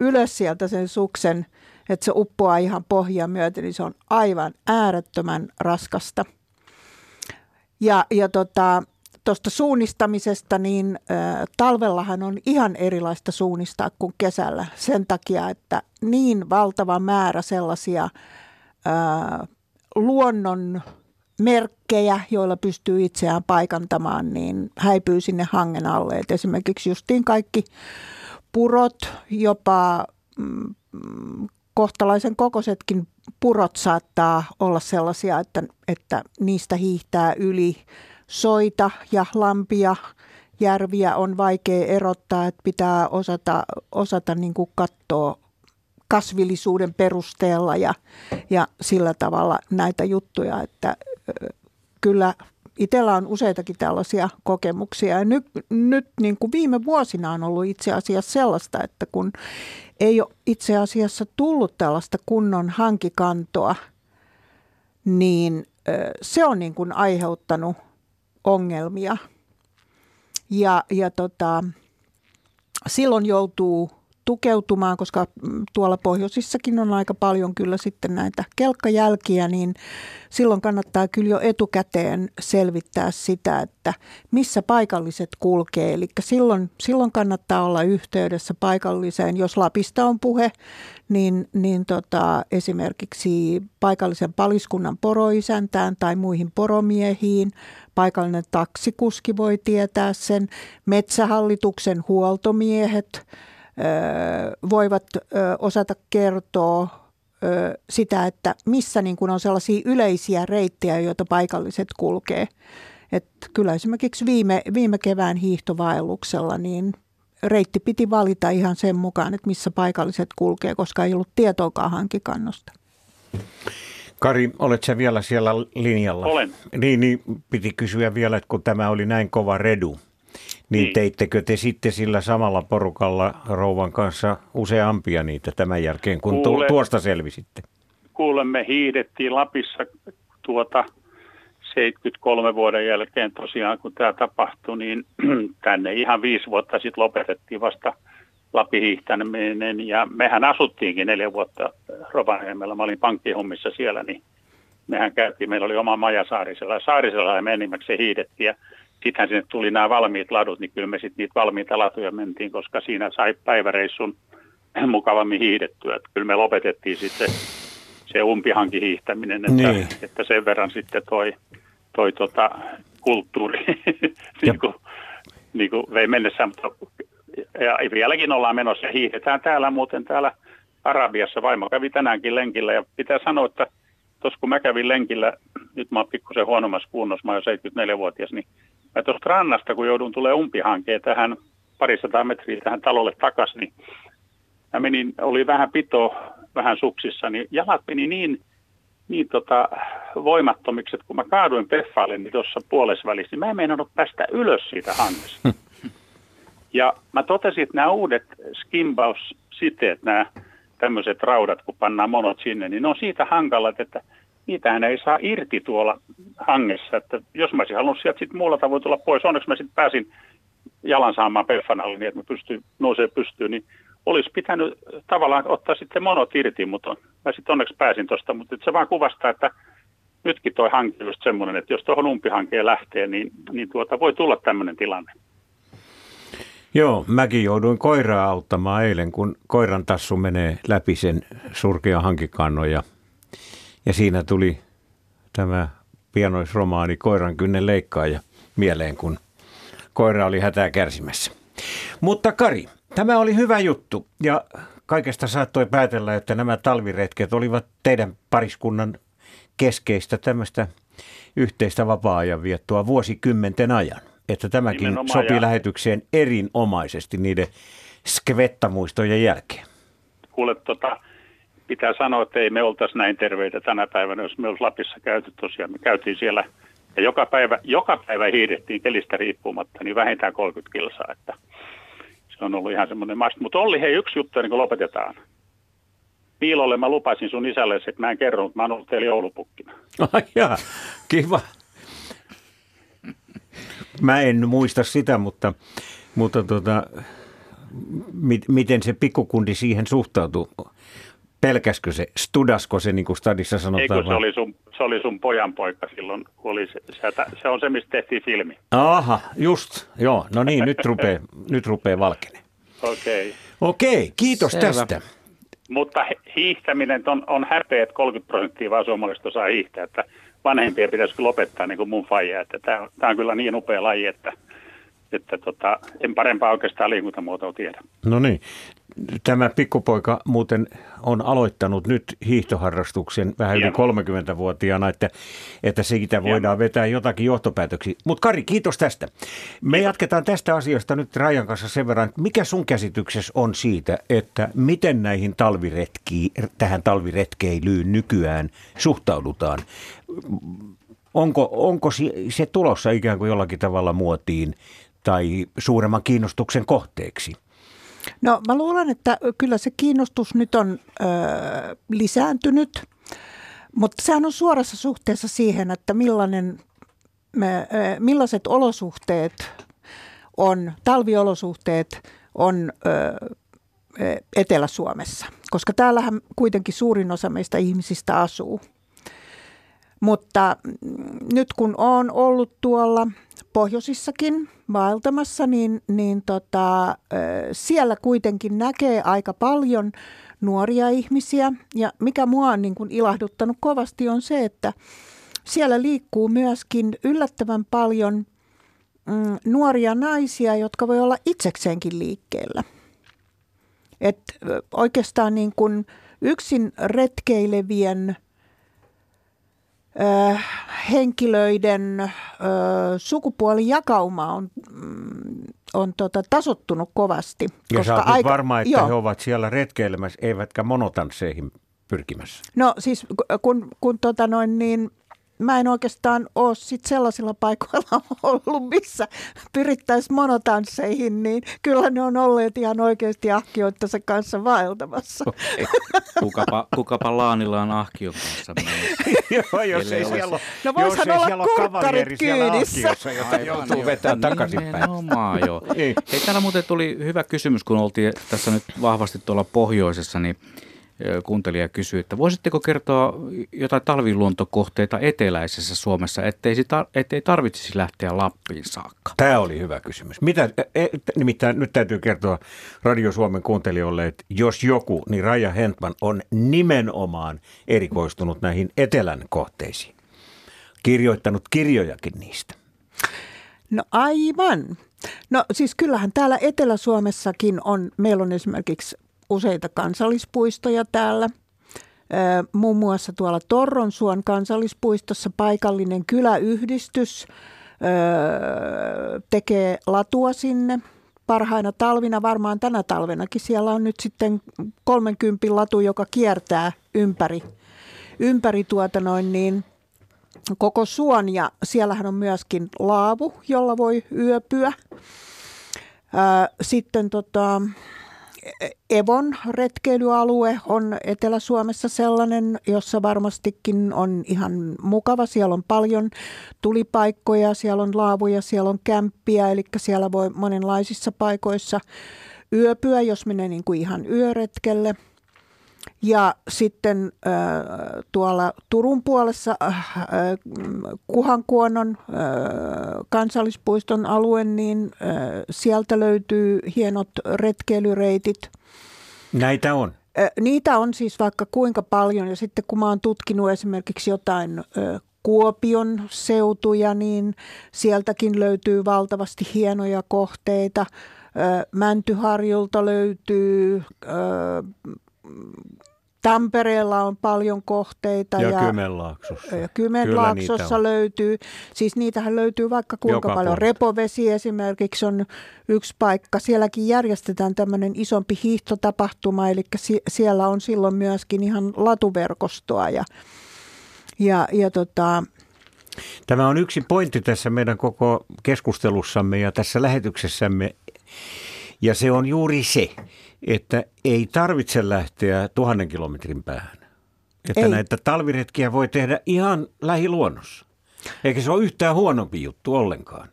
ylös sieltä sen suksen, että se uppoaa ihan pohjaa myöten, niin se on aivan äärettömän raskasta. Ja, ja tota, tuosta suunnistamisesta, niin ä, talvellahan on ihan erilaista suunnistaa kuin kesällä sen takia, että niin valtava määrä sellaisia ä, luonnon merkkejä, joilla pystyy itseään paikantamaan, niin häipyy sinne hangen alle. Et esimerkiksi justiin kaikki purot, jopa mm, kohtalaisen kokoisetkin purot saattaa olla sellaisia, että, että niistä hiihtää yli soita ja lampia, järviä on vaikea erottaa, että pitää osata, osata niin kuin katsoa kasvillisuuden perusteella ja, ja sillä tavalla näitä juttuja, että kyllä itsellä on useitakin tällaisia kokemuksia. Ja nyt, nyt niin kuin viime vuosina on ollut itse asiassa sellaista, että kun ei ole itse asiassa tullut tällaista kunnon hankikantoa, niin se on niin kuin aiheuttanut ongelmia. Ja, ja tota, silloin joutuu tukeutumaan, koska mm, tuolla pohjoisissakin on aika paljon kyllä sitten näitä kelkkajälkiä, niin silloin kannattaa kyllä jo etukäteen selvittää sitä, että missä paikalliset kulkee. Eli silloin, silloin kannattaa olla yhteydessä paikalliseen. Jos Lapista on puhe, niin, niin tota, esimerkiksi paikallisen paliskunnan poroisäntään tai muihin poromiehiin, paikallinen taksikuski voi tietää sen, metsähallituksen huoltomiehet, voivat osata kertoa sitä, että missä niin kuin on sellaisia yleisiä reittejä, joita paikalliset kulkee. Et kyllä esimerkiksi viime, viime kevään hiihtovaelluksella niin reitti piti valita ihan sen mukaan, että missä paikalliset kulkee, koska ei ollut tietoakaan hankikannosta. Kari, olet sä vielä siellä linjalla? Olen. Niin, niin piti kysyä vielä, että kun tämä oli näin kova redu, niin, niin teittekö te sitten sillä samalla porukalla rouvan kanssa useampia niitä tämän jälkeen, kun Kuule, tuosta selvisitte? Kuulemme, hiidettiin Lapissa tuota 73 vuoden jälkeen tosiaan, kun tämä tapahtui, niin tänne ihan viisi vuotta sitten lopetettiin vasta Lapin hiihtäminen. Ja mehän asuttiinkin neljä vuotta Rovaniemellä. Mä olin pankkihommissa siellä, niin mehän käytiin, meillä oli oma maja Saarisella. Ja Saarisella me enimmäkseen hiidettiin. Ja sittenhän sinne tuli nämä valmiit ladut, niin kyllä me sitten niitä valmiita latuja mentiin, koska siinä sai päiväreissun mukavammin hiidettyä. Että kyllä me lopetettiin sitten se umpihanki hiihtäminen, että, niin. että sen verran sitten toi, toi tota, kulttuuri niin kuin, niin kuin vei mennessä, mutta ja vieläkin ollaan menossa ja hiihdetään täällä muuten täällä Arabiassa. Vaimo kävi tänäänkin lenkillä ja pitää sanoa, että tuossa kun mä kävin lenkillä, nyt mä oon pikkusen huonommassa kunnossa, mä oon 74-vuotias, niin Mä tuosta rannasta, kun joudun tulee umpihankeen tähän parisataa metriä tähän talolle takaisin, niin mä menin, oli vähän pito, vähän suksissa, niin jalat meni niin, niin tota, voimattomiksi, että kun mä kaaduin peffaalle niin tuossa puolesvälissä, niin mä en meinannut päästä ylös siitä hangesta. Ja mä totesin, että nämä uudet skimbaus-siteet, nämä tämmöiset raudat, kun pannaan monot sinne, niin ne on siitä hankalat, että niitähän ei saa irti tuolla hangessa. Että jos mä olisin halunnut sieltä sitten muulla tavoin tulla pois, onneksi mä sitten pääsin jalan saamaan peffan alle niin, että mä pystyn nousee pystyyn, niin olisi pitänyt tavallaan ottaa sitten monot irti, mutta mä sitten onneksi pääsin tuosta, mutta se vaan kuvastaa, että nytkin toi hanke on just semmoinen, että jos tuohon umpihankeen lähtee, niin, niin tuota, voi tulla tämmöinen tilanne. Joo, mäkin jouduin koiraa auttamaan eilen, kun koiran tassu menee läpi sen surkea hankikannon ja ja siinä tuli tämä pianoisromaani Koiran kynnen leikkaaja mieleen, kun koira oli hätää kärsimässä. Mutta Kari, tämä oli hyvä juttu ja kaikesta saattoi päätellä, että nämä talviretket olivat teidän pariskunnan keskeistä tämmöistä yhteistä vapaa-ajan viettoa vuosikymmenten ajan. Että tämäkin Nimenomaan sopii ja... lähetykseen erinomaisesti niiden skvettamuistojen jälkeen. Kuule, tota, pitää sanoa, että ei me oltaisi näin terveitä tänä päivänä, jos me olisi Lapissa käyty tosiaan. Me käytiin siellä ja joka päivä, joka päivä hiihdettiin kelistä riippumatta, niin vähintään 30 kilsaa. Että se on ollut ihan semmoinen must. Mutta Olli, hei yksi juttu niin kun lopetetaan. Piilolle mä lupasin sun isälle, että mä en kerro, mutta mä oon ollut teillä joulupukkina. Ai jaa, kiva. Mä en muista sitä, mutta, mutta tota, mi, miten se pikkukundi siihen suhtautuu? Pelkäskö se, studasko se, niin kuin stadissa sanotaan? Eikö se oli sun, se oli sun pojan poika silloin, kun oli se, se, se on se, mistä tehtiin filmi. Aha, just, joo, no niin, nyt rupeaa, nyt rupeaa valkene. Okei. Okay. Okei, okay, kiitos Selvä. tästä. Mutta hiihtäminen on, on häpeä, että 30 prosenttia vaan suomalaiset osaa hiihtää, että vanhempia pitäisi lopettaa niin kuin mun faija, että tämä, tämä on kyllä niin upea laji, että että tota, en parempaa oikeastaan liikuntamuotoa tiedä. No niin. Tämä pikkupoika muuten on aloittanut nyt hiihtoharrastuksen vähän yli 30-vuotiaana, että, että siitä voidaan vetää jotakin johtopäätöksiä. Mutta Kari, kiitos tästä. Me jatketaan tästä asiasta nyt Rajan kanssa sen verran. Mikä sun käsityksessä on siitä, että miten näihin talviretkiin, tähän talviretkeilyyn nykyään suhtaudutaan? Onko, onko se tulossa ikään kuin jollakin tavalla muotiin tai suuremman kiinnostuksen kohteeksi? No mä luulen, että kyllä se kiinnostus nyt on ö, lisääntynyt, mutta sehän on suorassa suhteessa siihen, että millainen, me, millaiset olosuhteet on, talviolosuhteet on ö, Etelä-Suomessa, koska täällähän kuitenkin suurin osa meistä ihmisistä asuu. Mutta mm, nyt kun on ollut tuolla pohjoisissakin vaeltamassa, niin, niin tota, siellä kuitenkin näkee aika paljon nuoria ihmisiä. Ja mikä mua on niin kuin ilahduttanut kovasti on se, että siellä liikkuu myöskin yllättävän paljon mm, nuoria naisia, jotka voi olla itsekseenkin liikkeellä. Et oikeastaan niin kuin yksin retkeilevien – henkilöiden ö, sukupuolijakauma on, mm, on tota, tasottunut kovasti. Ja koska sä aika, varma, että joo. he ovat siellä retkeilemässä, eivätkä monotansseihin pyrkimässä. No siis kun, kun tota noin, niin mä en oikeastaan ole sit sellaisilla paikoilla ollut, missä pyrittäisiin monotansseihin, niin kyllä ne on olleet ihan oikeasti ahkioittansa kanssa vaeltamassa. Okay. Kukapa, kukapa Laanilla on ahkion kanssa Joo, jos ei siellä ole, no voisihan olla kurkkarit kyydissä. jota joutuu vetämään takaisinpäin. joo. Hei, täällä muuten tuli hyvä kysymys, kun oltiin tässä nyt vahvasti tuolla pohjoisessa, niin kuuntelija kysyi, että voisitteko kertoa jotain talviluontokohteita eteläisessä Suomessa, ettei, sitä, ettei tarvitsisi lähteä Lappiin saakka? Tämä oli hyvä kysymys. Mitä, e, e, nimittäin nyt täytyy kertoa Radio Suomen kuuntelijoille, että jos joku, niin Raja Hentman on nimenomaan erikoistunut näihin etelän kohteisiin. Kirjoittanut kirjojakin niistä. No aivan. No siis kyllähän täällä Etelä-Suomessakin on, meillä on esimerkiksi useita kansallispuistoja täällä. Muun muassa tuolla Torronsuon kansallispuistossa paikallinen kyläyhdistys tekee latua sinne. Parhaina talvina, varmaan tänä talvenakin, siellä on nyt sitten 30 latu, joka kiertää ympäri, ympäri tuota noin niin, koko suon. Ja siellähän on myöskin laavu, jolla voi yöpyä. Sitten tota, Evon retkeilyalue on Etelä-Suomessa sellainen, jossa varmastikin on ihan mukava. Siellä on paljon tulipaikkoja, siellä on laavuja, siellä on kämppiä, eli siellä voi monenlaisissa paikoissa yöpyä, jos menee niin kuin ihan yöretkelle – ja sitten äh, tuolla Turun puolessa äh, Kuhankuonon äh, kansallispuiston alue, niin äh, sieltä löytyy hienot retkeilyreitit. Näitä on? Äh, niitä on siis vaikka kuinka paljon ja sitten kun mä oon tutkinut esimerkiksi jotain äh, Kuopion seutuja, niin sieltäkin löytyy valtavasti hienoja kohteita. Mäntyharjulta löytyy Tampereella on paljon kohteita. Ja, ja Kymenlaaksossa. Ja Kymenlaaksossa löytyy. Siis niitähän löytyy vaikka kuinka Joka paljon. Puolta. Repovesi esimerkiksi on yksi paikka. Sielläkin järjestetään tämmöinen isompi hiihtotapahtuma, eli siellä on silloin myöskin ihan latuverkostoa. Ja, ja, ja tota, Tämä on yksi pointti tässä meidän koko keskustelussamme ja tässä lähetyksessämme. Ja se on juuri se, että ei tarvitse lähteä tuhannen kilometrin päähän. Että ei. näitä talviretkiä voi tehdä ihan lähiluonnossa. Eikä se ole yhtään huonompi juttu ollenkaan.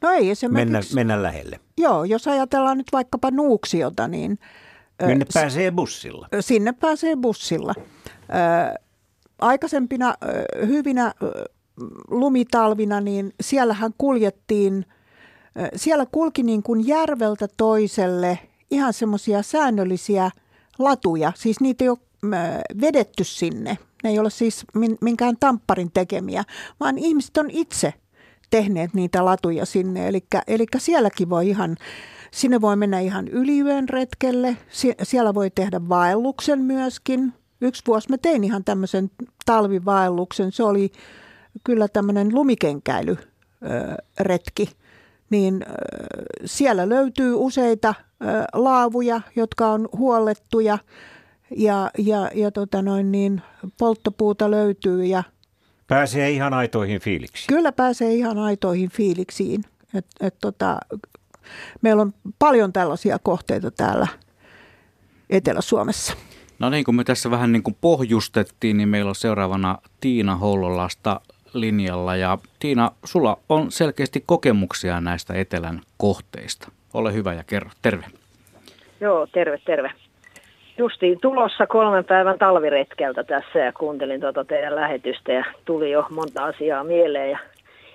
No ei esimerkiksi... Mennä, mennä lähelle. Joo, jos ajatellaan nyt vaikkapa Nuuksiota, niin... Minne ö, pääsee bussilla? Sinne pääsee bussilla. Ö, aikaisempina ö, hyvinä ö, lumitalvina, niin siellähän kuljettiin, siellä kulki niin kuin järveltä toiselle ihan semmoisia säännöllisiä latuja, siis niitä ei ole vedetty sinne. Ne ei ole siis minkään tampparin tekemiä, vaan ihmiset on itse tehneet niitä latuja sinne. Eli sielläkin voi ihan, sinne voi mennä ihan yliyön retkelle, siellä voi tehdä vaelluksen myöskin. Yksi vuosi mä tein ihan tämmöisen talvivaelluksen, se oli kyllä tämmöinen lumikenkäilyretki, niin siellä löytyy useita laavuja, jotka on huollettuja ja, ja, ja tota noin niin, polttopuuta löytyy. Ja pääsee ihan aitoihin fiiliksiin. Kyllä pääsee ihan aitoihin fiiliksiin. Et, et tota, meillä on paljon tällaisia kohteita täällä Etelä-Suomessa. No niin, kun me tässä vähän niin kuin pohjustettiin, niin meillä on seuraavana Tiina Hollolasta linjalla. Ja Tiina, sulla on selkeästi kokemuksia näistä etelän kohteista. Ole hyvä ja kerro. Terve. Joo, terve, terve. Justiin tulossa kolmen päivän talviretkeltä tässä ja kuuntelin tuota teidän lähetystä ja tuli jo monta asiaa mieleen. Ja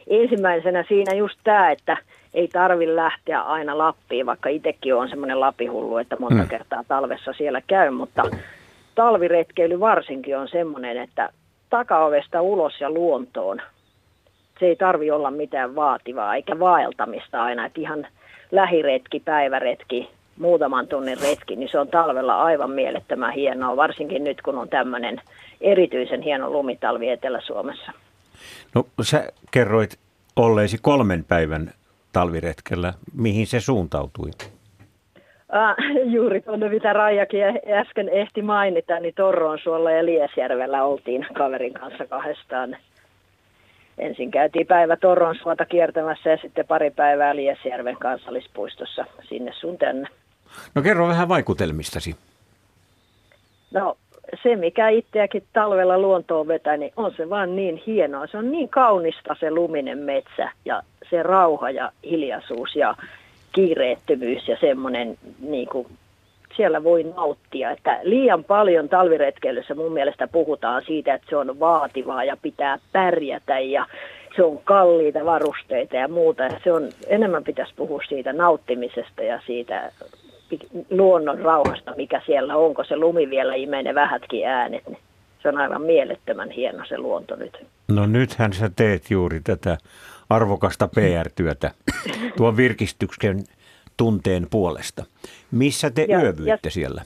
ensimmäisenä siinä just tämä, että ei tarvi lähteä aina Lappiin, vaikka itsekin on semmoinen lapihullu, että monta hmm. kertaa talvessa siellä käy, mutta talviretkeily varsinkin on semmoinen, että takaovesta ulos ja luontoon. Se ei tarvi olla mitään vaativaa eikä vaeltamista aina, että ihan lähiretki, päiväretki, muutaman tunnin retki, niin se on talvella aivan mielettömän hienoa, varsinkin nyt kun on tämmöinen erityisen hieno lumitalvi Etelä-Suomessa. No sä kerroit olleesi kolmen päivän talviretkellä. Mihin se suuntautui? Uh, juuri tuonne, mitä Raijakin äsken ehti mainita, niin Torronsuolla ja Liesjärvellä oltiin kaverin kanssa kahdestaan. Ensin käytiin päivä Torronsuota kiertämässä ja sitten pari päivää Liesjärven kansallispuistossa sinne sun tänne. No kerro vähän vaikutelmistasi. No se, mikä itseäkin talvella luontoon vetää, niin on se vaan niin hienoa. Se on niin kaunista se luminen metsä ja se rauha ja hiljaisuus ja kiireettömyys ja semmoinen, niin kuin, siellä voi nauttia. Että liian paljon talviretkeilyssä mun mielestä puhutaan siitä, että se on vaativaa ja pitää pärjätä ja se on kalliita varusteita ja muuta. Se on, enemmän pitäisi puhua siitä nauttimisesta ja siitä luonnon rauhasta, mikä siellä on, kun se lumi vielä imee vähätkin äänet. Niin se on aivan mielettömän hieno se luonto nyt. No nythän sä teet juuri tätä arvokasta PR-työtä tuon virkistyksen tunteen puolesta. Missä te ja, yövyitte ja siellä?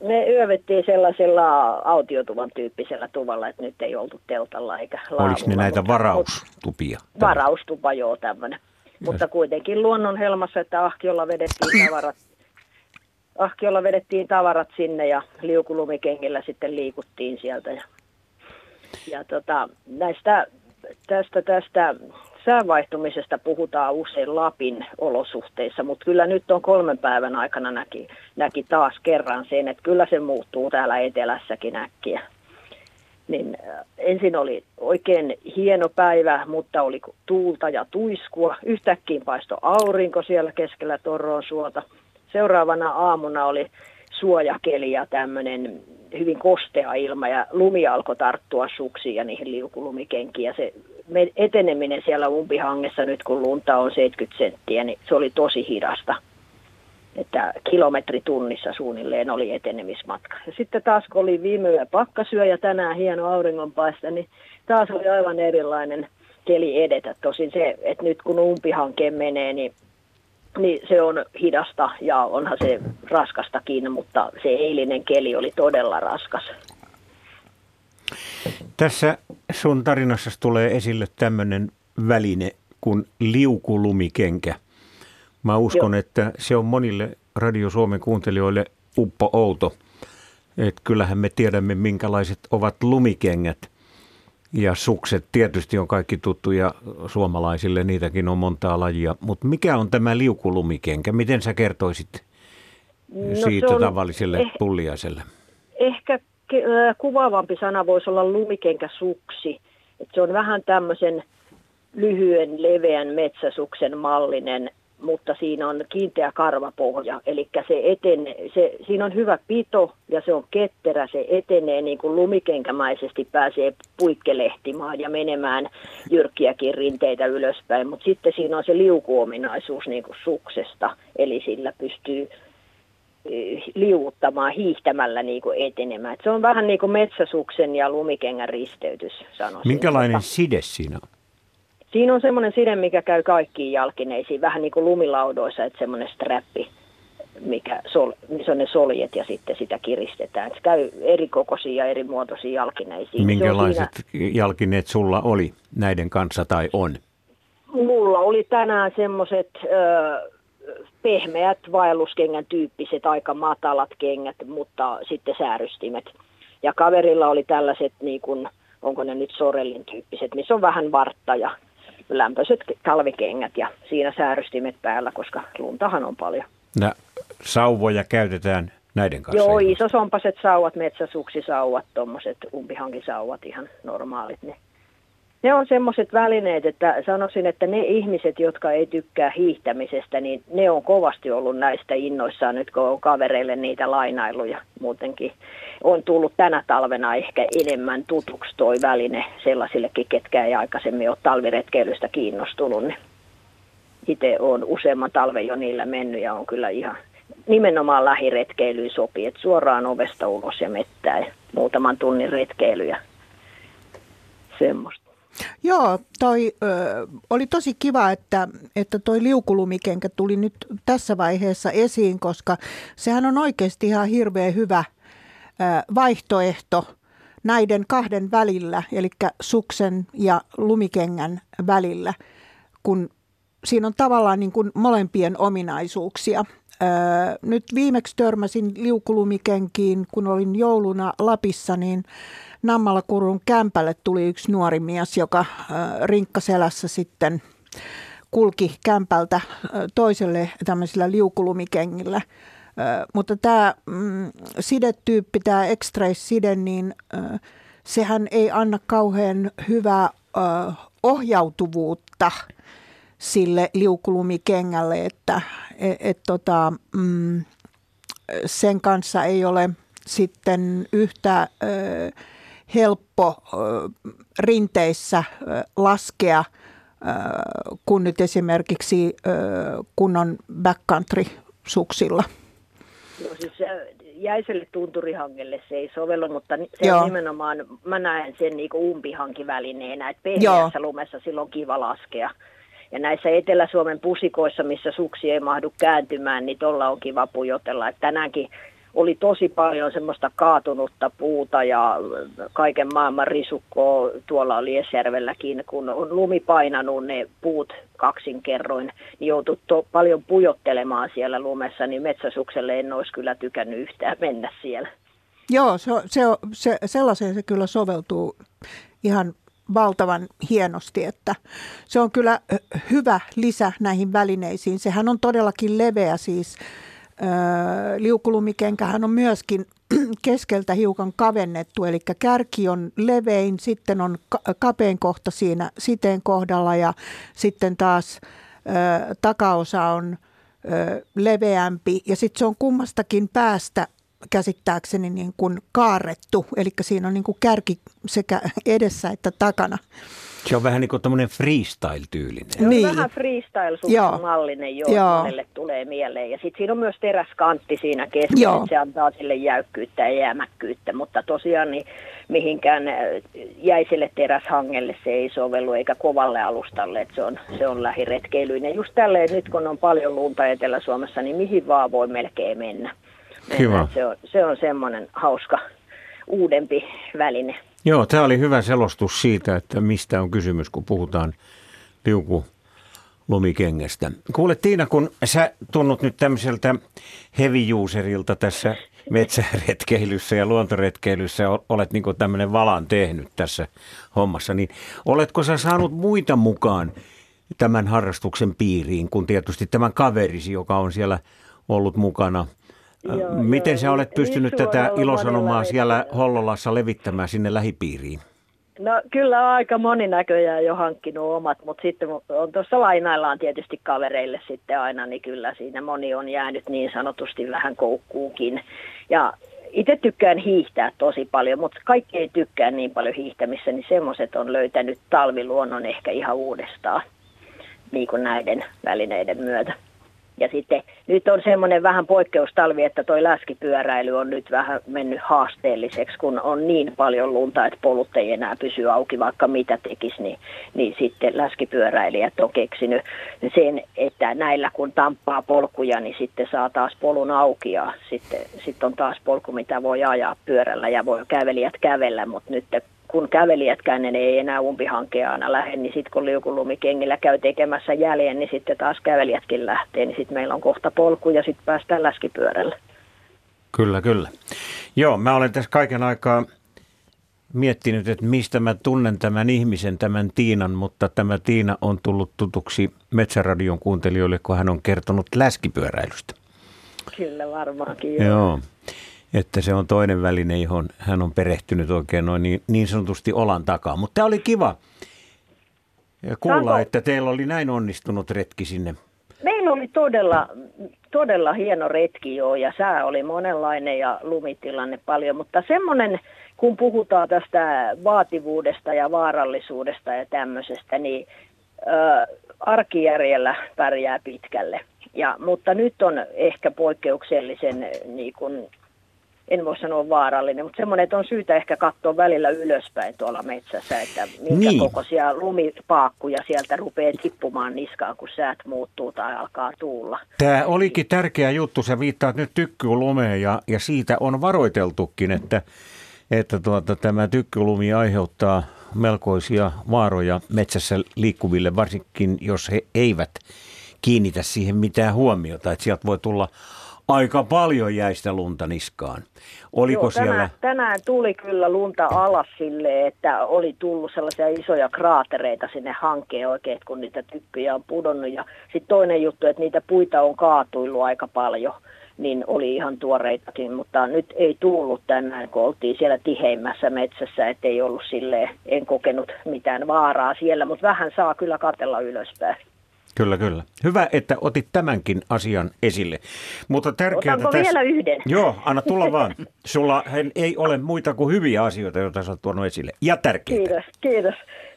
Me yövyttiin sellaisella autiotuvan tyyppisellä tuvalla, että nyt ei oltu teltalla eikä laavulla. Oliko ne näitä varaustupia? Varaustupa, joo, tämmöinen. Mutta kuitenkin luonnon helmassa, että ahkiolla vedettiin tavarat, ahkiolla vedettiin tavarat sinne ja liukulumikengillä sitten liikuttiin sieltä. Ja, ja tota, näistä, tästä, tästä säänvaihtumisesta puhutaan usein Lapin olosuhteissa, mutta kyllä nyt on kolmen päivän aikana näki, näki taas kerran sen, että kyllä se muuttuu täällä etelässäkin äkkiä. Niin äh, ensin oli oikein hieno päivä, mutta oli tuulta ja tuiskua. Yhtäkkiä paisto aurinko siellä keskellä Torroon suota. Seuraavana aamuna oli suojakeli ja tämmöinen hyvin kostea ilma ja lumi alkoi tarttua suksiin ja niihin liukulumikenkiin. Ja se eteneminen siellä umpihangessa nyt kun lunta on 70 senttiä, niin se oli tosi hidasta. Että kilometri tunnissa suunnilleen oli etenemismatka. Ja sitten taas kun oli viime yö pakkasyö ja tänään hieno auringonpaiste, niin taas oli aivan erilainen keli edetä. Tosin se, että nyt kun umpihanke menee, niin niin se on hidasta ja onhan se raskastakin, mutta se eilinen keli oli todella raskas. Tässä sun tarinassa tulee esille tämmöinen väline kuin liukulumikenkä. Mä uskon, Joo. että se on monille Radio Suomen kuuntelijoille uppo outo. Että kyllähän me tiedämme, minkälaiset ovat lumikengät. Ja sukset tietysti on kaikki tuttuja suomalaisille, niitäkin on montaa lajia. Mutta mikä on tämä liukulumikenkä? Miten sä kertoisit no, siitä on tavalliselle eh, pulliaiselle? Ehkä kuvaavampi sana voisi olla lumikenkäsuksi. Et se on vähän tämmöisen lyhyen, leveän metsäsuksen mallinen, mutta siinä on kiinteä karvapohja. Eli se etene, se, siinä on hyvä pito ja se on ketterä, se etenee niin kuin lumikenkämäisesti, pääsee puikkelehtimaan ja menemään jyrkkiäkin rinteitä ylöspäin. Mutta sitten siinä on se liukuominaisuus niin kuin suksesta, eli sillä pystyy liuuttamaan hiihtämällä niin kuin etenemään. Et se on vähän niin kuin metsäsuksen ja lumikengän risteytys, sanoisin. Minkälainen side siinä on? Siinä on semmoinen side, mikä käy kaikkiin jalkineisiin, vähän niin kuin lumilaudoissa, että semmoinen strappi, mikä sol, missä on ne soljet ja sitten sitä kiristetään. Se käy eri kokoisia ja eri muotoisia jalkineisiin. Minkälaiset siinä... jalkineet sulla oli näiden kanssa tai on? Mulla oli tänään semmoiset... Pehmeät vaelluskengän tyyppiset, aika matalat kengät, mutta sitten säärystimet. Ja kaverilla oli tällaiset, niin kuin, onko ne nyt sorellin tyyppiset, missä on vähän vartta ja lämpöiset talvikengät ja siinä säärystimet päällä, koska luntahan on paljon. No, sauvoja käytetään näiden kanssa? Joo, isosompaset sauvat, metsäsuksisauvat, tuommoiset umpihankisauvat, ihan normaalit. Ne ne on semmoiset välineet, että sanoisin, että ne ihmiset, jotka ei tykkää hiihtämisestä, niin ne on kovasti ollut näistä innoissaan nyt, kun on kavereille niitä lainailuja muutenkin. On tullut tänä talvena ehkä enemmän tutuksi toi väline sellaisillekin, ketkä ei aikaisemmin ole talviretkeilystä kiinnostunut. Niin itse olen useamman talven jo niillä mennyt ja on kyllä ihan nimenomaan lähiretkeilyyn sopii, että suoraan ovesta ulos ja mettää ja muutaman tunnin retkeilyjä semmoista. Joo, toi ö, oli tosi kiva, että, että toi liukulumikenkä tuli nyt tässä vaiheessa esiin, koska sehän on oikeasti ihan hirveän hyvä ö, vaihtoehto näiden kahden välillä, eli suksen ja lumikengän välillä, kun siinä on tavallaan niin kuin molempien ominaisuuksia. Öö, nyt viimeksi törmäsin liukulumikenkiin, kun olin jouluna Lapissa, niin Nammalakurun kämpälle tuli yksi nuori mies, joka rinkkaselässä sitten kulki kämpältä toiselle tämmöisellä liukulumikengillä. Mutta tämä mm, sidetyyppi, tämä x side niin sehän ei anna kauhean hyvää ohjautuvuutta sille liukulumikengälle, että et, et, tota, mm, sen kanssa ei ole sitten yhtä ö, helppo rinteissä laskea kuin nyt esimerkiksi kunnon backcountry-suksilla. No siis jäiselle tunturihangelle se ei sovellu, mutta se Joo. on nimenomaan, mä näen sen niin umpihankivälineenä, että pehmeässä lumessa silloin on kiva laskea. Ja näissä Etelä-Suomen pusikoissa, missä suksi ei mahdu kääntymään, niin tuolla on kiva pujotella. Että tänäänkin oli tosi paljon semmoista kaatunutta puuta ja kaiken maailman risukkoa tuolla oli Esjärvelläkin, kun on lumi painanut ne puut kaksin kerroin, niin joutui to- paljon pujottelemaan siellä lumessa, niin metsäsukselle en olisi kyllä tykännyt yhtään mennä siellä. Joo, se, se, se, sellaiseen se kyllä soveltuu ihan valtavan hienosti, että se on kyllä hyvä lisä näihin välineisiin. Sehän on todellakin leveä siis liukulumikenkähän on myöskin keskeltä hiukan kavennettu, eli kärki on levein, sitten on kapein kohta siinä siteen kohdalla ja sitten taas takaosa on leveämpi. Ja sitten se on kummastakin päästä käsittääkseni niin kuin kaarrettu, eli siinä on niin kuin kärki sekä edessä että takana. Se on vähän niin kuin tämmöinen freestyle-tyylinen. Se on niin. vähän freestyle-mallinen, joo, joo. monelle tulee mieleen. Ja sitten siinä on myös teräskantti siinä keskellä, se antaa sille jäykkyyttä ja jäämäkkyyttä. Mutta tosiaan niin mihinkään äh, jäiselle teräshangelle se ei sovellu, eikä kovalle alustalle, että se on, se on lähiretkeilyinen. Just tälleen nyt, kun on paljon lunta Etelä-Suomessa, niin mihin vaan voi melkein mennä. Kiva. Se on, se on semmoinen hauska uudempi väline. Joo, tämä oli hyvä selostus siitä, että mistä on kysymys, kun puhutaan liuku lumikengestä. Kuule Tiina, kun sä tunnut nyt tämmöiseltä heavy userilta tässä metsäretkeilyssä ja luontoretkeilyssä, olet niin tämmöinen valan tehnyt tässä hommassa, niin oletko sä saanut muita mukaan tämän harrastuksen piiriin, kun tietysti tämän kaverisi, joka on siellä ollut mukana – Joo, Miten sä olet pystynyt tätä ilosanomaa siellä Hollolassa levittämään sinne lähipiiriin? No kyllä aika moni näköjään jo hankkinut omat, mutta sitten on tuossa lainaillaan tietysti kavereille sitten aina, niin kyllä siinä moni on jäänyt niin sanotusti vähän koukkuukin. Ja itse tykkään hiihtää tosi paljon, mutta kaikki ei tykkää niin paljon hiihtämissä, niin semmoiset on löytänyt talviluonnon ehkä ihan uudestaan niin kuin näiden välineiden myötä. Ja sitten nyt on semmoinen vähän poikkeustalvi, että toi läskipyöräily on nyt vähän mennyt haasteelliseksi, kun on niin paljon lunta, että polut ei enää pysy auki, vaikka mitä tekisi, niin, niin sitten läskipyöräilijät on keksinyt sen, että näillä kun tamppaa polkuja, niin sitten saa taas polun auki ja sitten, sitten on taas polku, mitä voi ajaa pyörällä ja voi kävelijät kävellä, mutta nyt kun kävelijätkään ne ei enää umpihankea aina lähde, niin sitten kun liukulumikengillä käy tekemässä jäljen, niin sitten taas kävelijätkin lähtee, niin sitten meillä on kohta polku ja sitten päästään läskipyörällä. Kyllä, kyllä. Joo, mä olen tässä kaiken aikaa miettinyt, että mistä mä tunnen tämän ihmisen, tämän Tiinan, mutta tämä Tiina on tullut tutuksi Metsäradion kuuntelijoille, kun hän on kertonut läskipyöräilystä. Kyllä varmaankin, joo. joo että se on toinen väline, johon hän on perehtynyt oikein noin niin, niin sanotusti olan takaa. Mutta tämä oli kiva kuulla, Saanko? että teillä oli näin onnistunut retki sinne. Meillä oli todella, todella hieno retki joo ja sää oli monenlainen ja lumitilanne paljon, mutta semmoinen, kun puhutaan tästä vaativuudesta ja vaarallisuudesta ja tämmöisestä, niin ö, arkijärjellä pärjää pitkälle. Ja, mutta nyt on ehkä poikkeuksellisen niin kuin, en voi sanoa vaarallinen, mutta semmoinen, että on syytä ehkä katsoa välillä ylöspäin tuolla metsässä, että minkä niin. kokoisia lumipaakkuja sieltä rupeaa tippumaan niskaan, kun säät muuttuu tai alkaa tuulla. Tämä olikin tärkeä juttu, sä viittaat nyt tykkylumeen ja, ja siitä on varoiteltukin, että, että tuota, tämä tykkylumi aiheuttaa melkoisia vaaroja metsässä liikkuville, varsinkin jos he eivät kiinnitä siihen mitään huomiota, että sieltä voi tulla aika paljon jäistä lunta niskaan. Oliko Joo, tänään, siellä... tänään tuli kyllä lunta alas sille, että oli tullut sellaisia isoja kraatereita sinne hankkeen oikein, kun niitä typpyjä on pudonnut. Ja sitten toinen juttu, että niitä puita on kaatuillut aika paljon, niin oli ihan tuoreitakin, mutta nyt ei tullut tänään, kun oltiin siellä tiheimmässä metsässä, ettei ollut sille en kokenut mitään vaaraa siellä, mutta vähän saa kyllä katella ylöspäin. Kyllä, kyllä. Hyvä, että otit tämänkin asian esille. Mutta tärkeää Otanko tässä... vielä yhden? Joo, anna tulla vaan. Sulla ei ole muita kuin hyviä asioita, joita sä oot tuonut esille. Ja tärkeitä. Kiitos, kiitos.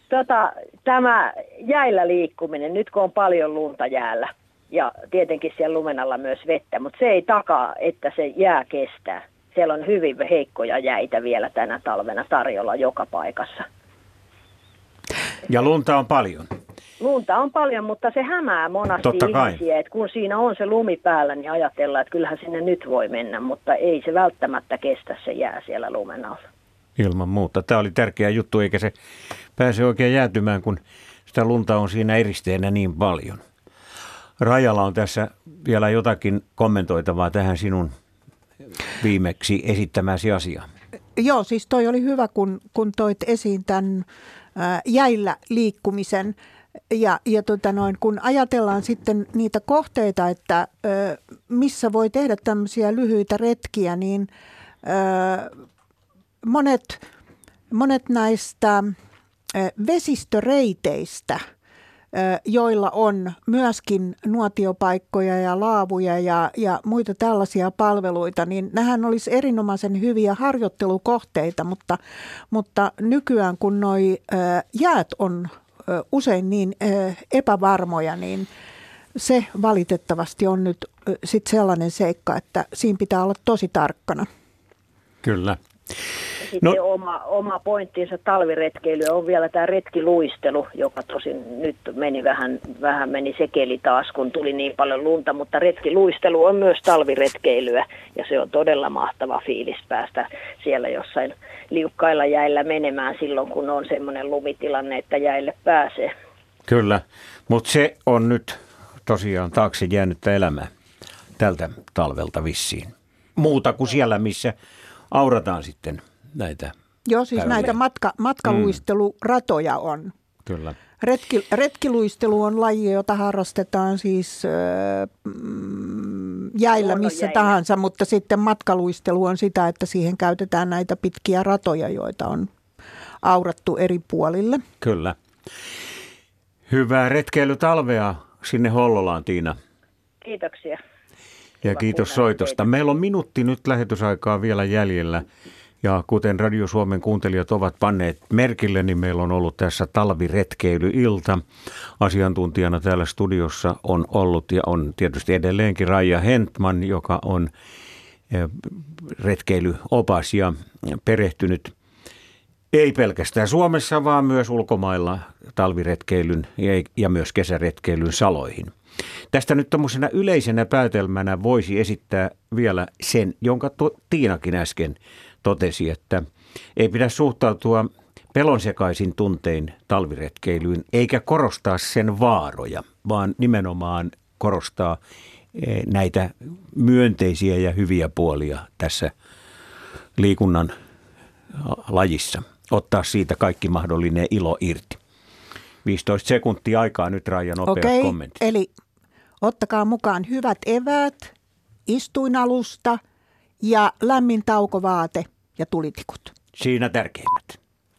Tota, tämä jäillä liikkuminen, nyt kun on paljon lunta jäällä, ja tietenkin siellä lumen alla myös vettä, mutta se ei takaa, että se jää kestää. Siellä on hyvin heikkoja jäitä vielä tänä talvena tarjolla joka paikassa. Ja lunta on paljon. Lunta on paljon, mutta se hämää monasti Totta ihmisiä, että kun siinä on se lumi päällä, niin ajatellaan, että kyllähän sinne nyt voi mennä, mutta ei se välttämättä kestä se jää siellä lumen alla. Ilman muuta. Tämä oli tärkeä juttu, eikä se pääse oikein jäätymään, kun sitä lunta on siinä eristeenä niin paljon. Rajalla on tässä vielä jotakin kommentoitavaa tähän sinun viimeksi esittämäsi asiaan. Joo, siis toi oli hyvä, kun, kun toit esiin tämän jäillä liikkumisen. Ja, ja tota noin, kun ajatellaan sitten niitä kohteita, että ö, missä voi tehdä tämmöisiä lyhyitä retkiä, niin ö, monet, monet näistä ö, vesistöreiteistä, ö, joilla on myöskin nuotiopaikkoja ja laavuja ja, ja muita tällaisia palveluita, niin nähän olisi erinomaisen hyviä harjoittelukohteita, mutta, mutta nykyään kun noi ö, jäät on usein niin epävarmoja, niin se valitettavasti on nyt sit sellainen seikka, että siinä pitää olla tosi tarkkana. Kyllä. Sitten no. oma, oma pointtinsa talviretkeily on vielä tämä retkiluistelu, joka tosin nyt meni vähän, vähän meni sekeli taas, kun tuli niin paljon lunta, mutta retkiluistelu on myös talviretkeilyä ja se on todella mahtava fiilis päästä siellä jossain liukkailla jäillä menemään silloin, kun on semmoinen lumitilanne, että jäille pääsee. Kyllä, mutta se on nyt tosiaan taakse jäänyttä elämää tältä talvelta vissiin. Muuta kuin siellä, missä aurataan sitten näitä Joo, siis väyliä. näitä matka, matkaluisteluratoja on. Kyllä. Retki, retkiluistelu on laji, jota harrastetaan siis äh, jäillä missä jäillä. tahansa, mutta sitten matkaluistelu on sitä, että siihen käytetään näitä pitkiä ratoja, joita on aurattu eri puolille. Kyllä. Hyvää retkeilytalvea sinne Hollolaan, Tiina. Kiitoksia. Ja kiitos soitosta. Meillä on minuutti nyt lähetysaikaa vielä jäljellä. Ja kuten Radio Suomen kuuntelijat ovat panneet merkille, niin meillä on ollut tässä talviretkeilyilta. Asiantuntijana täällä studiossa on ollut ja on tietysti edelleenkin Raija Hentman, joka on eh, retkeilyopas ja perehtynyt ei pelkästään Suomessa, vaan myös ulkomailla talviretkeilyn ja myös kesäretkeilyn saloihin. Tästä nyt tuommoisena yleisenä päätelmänä voisi esittää vielä sen, jonka Tiinakin äsken totesi, että ei pidä suhtautua pelonsekaisin tuntein talviretkeilyyn, eikä korostaa sen vaaroja, vaan nimenomaan korostaa eh, näitä myönteisiä ja hyviä puolia tässä liikunnan lajissa. Ottaa siitä kaikki mahdollinen ilo irti. 15 sekuntia aikaa nyt Raija nopeat Okei, kommentit. eli ottakaa mukaan hyvät eväät, istuinalusta ja lämmin taukovaate ja tulitikut. Siinä tärkeimmät.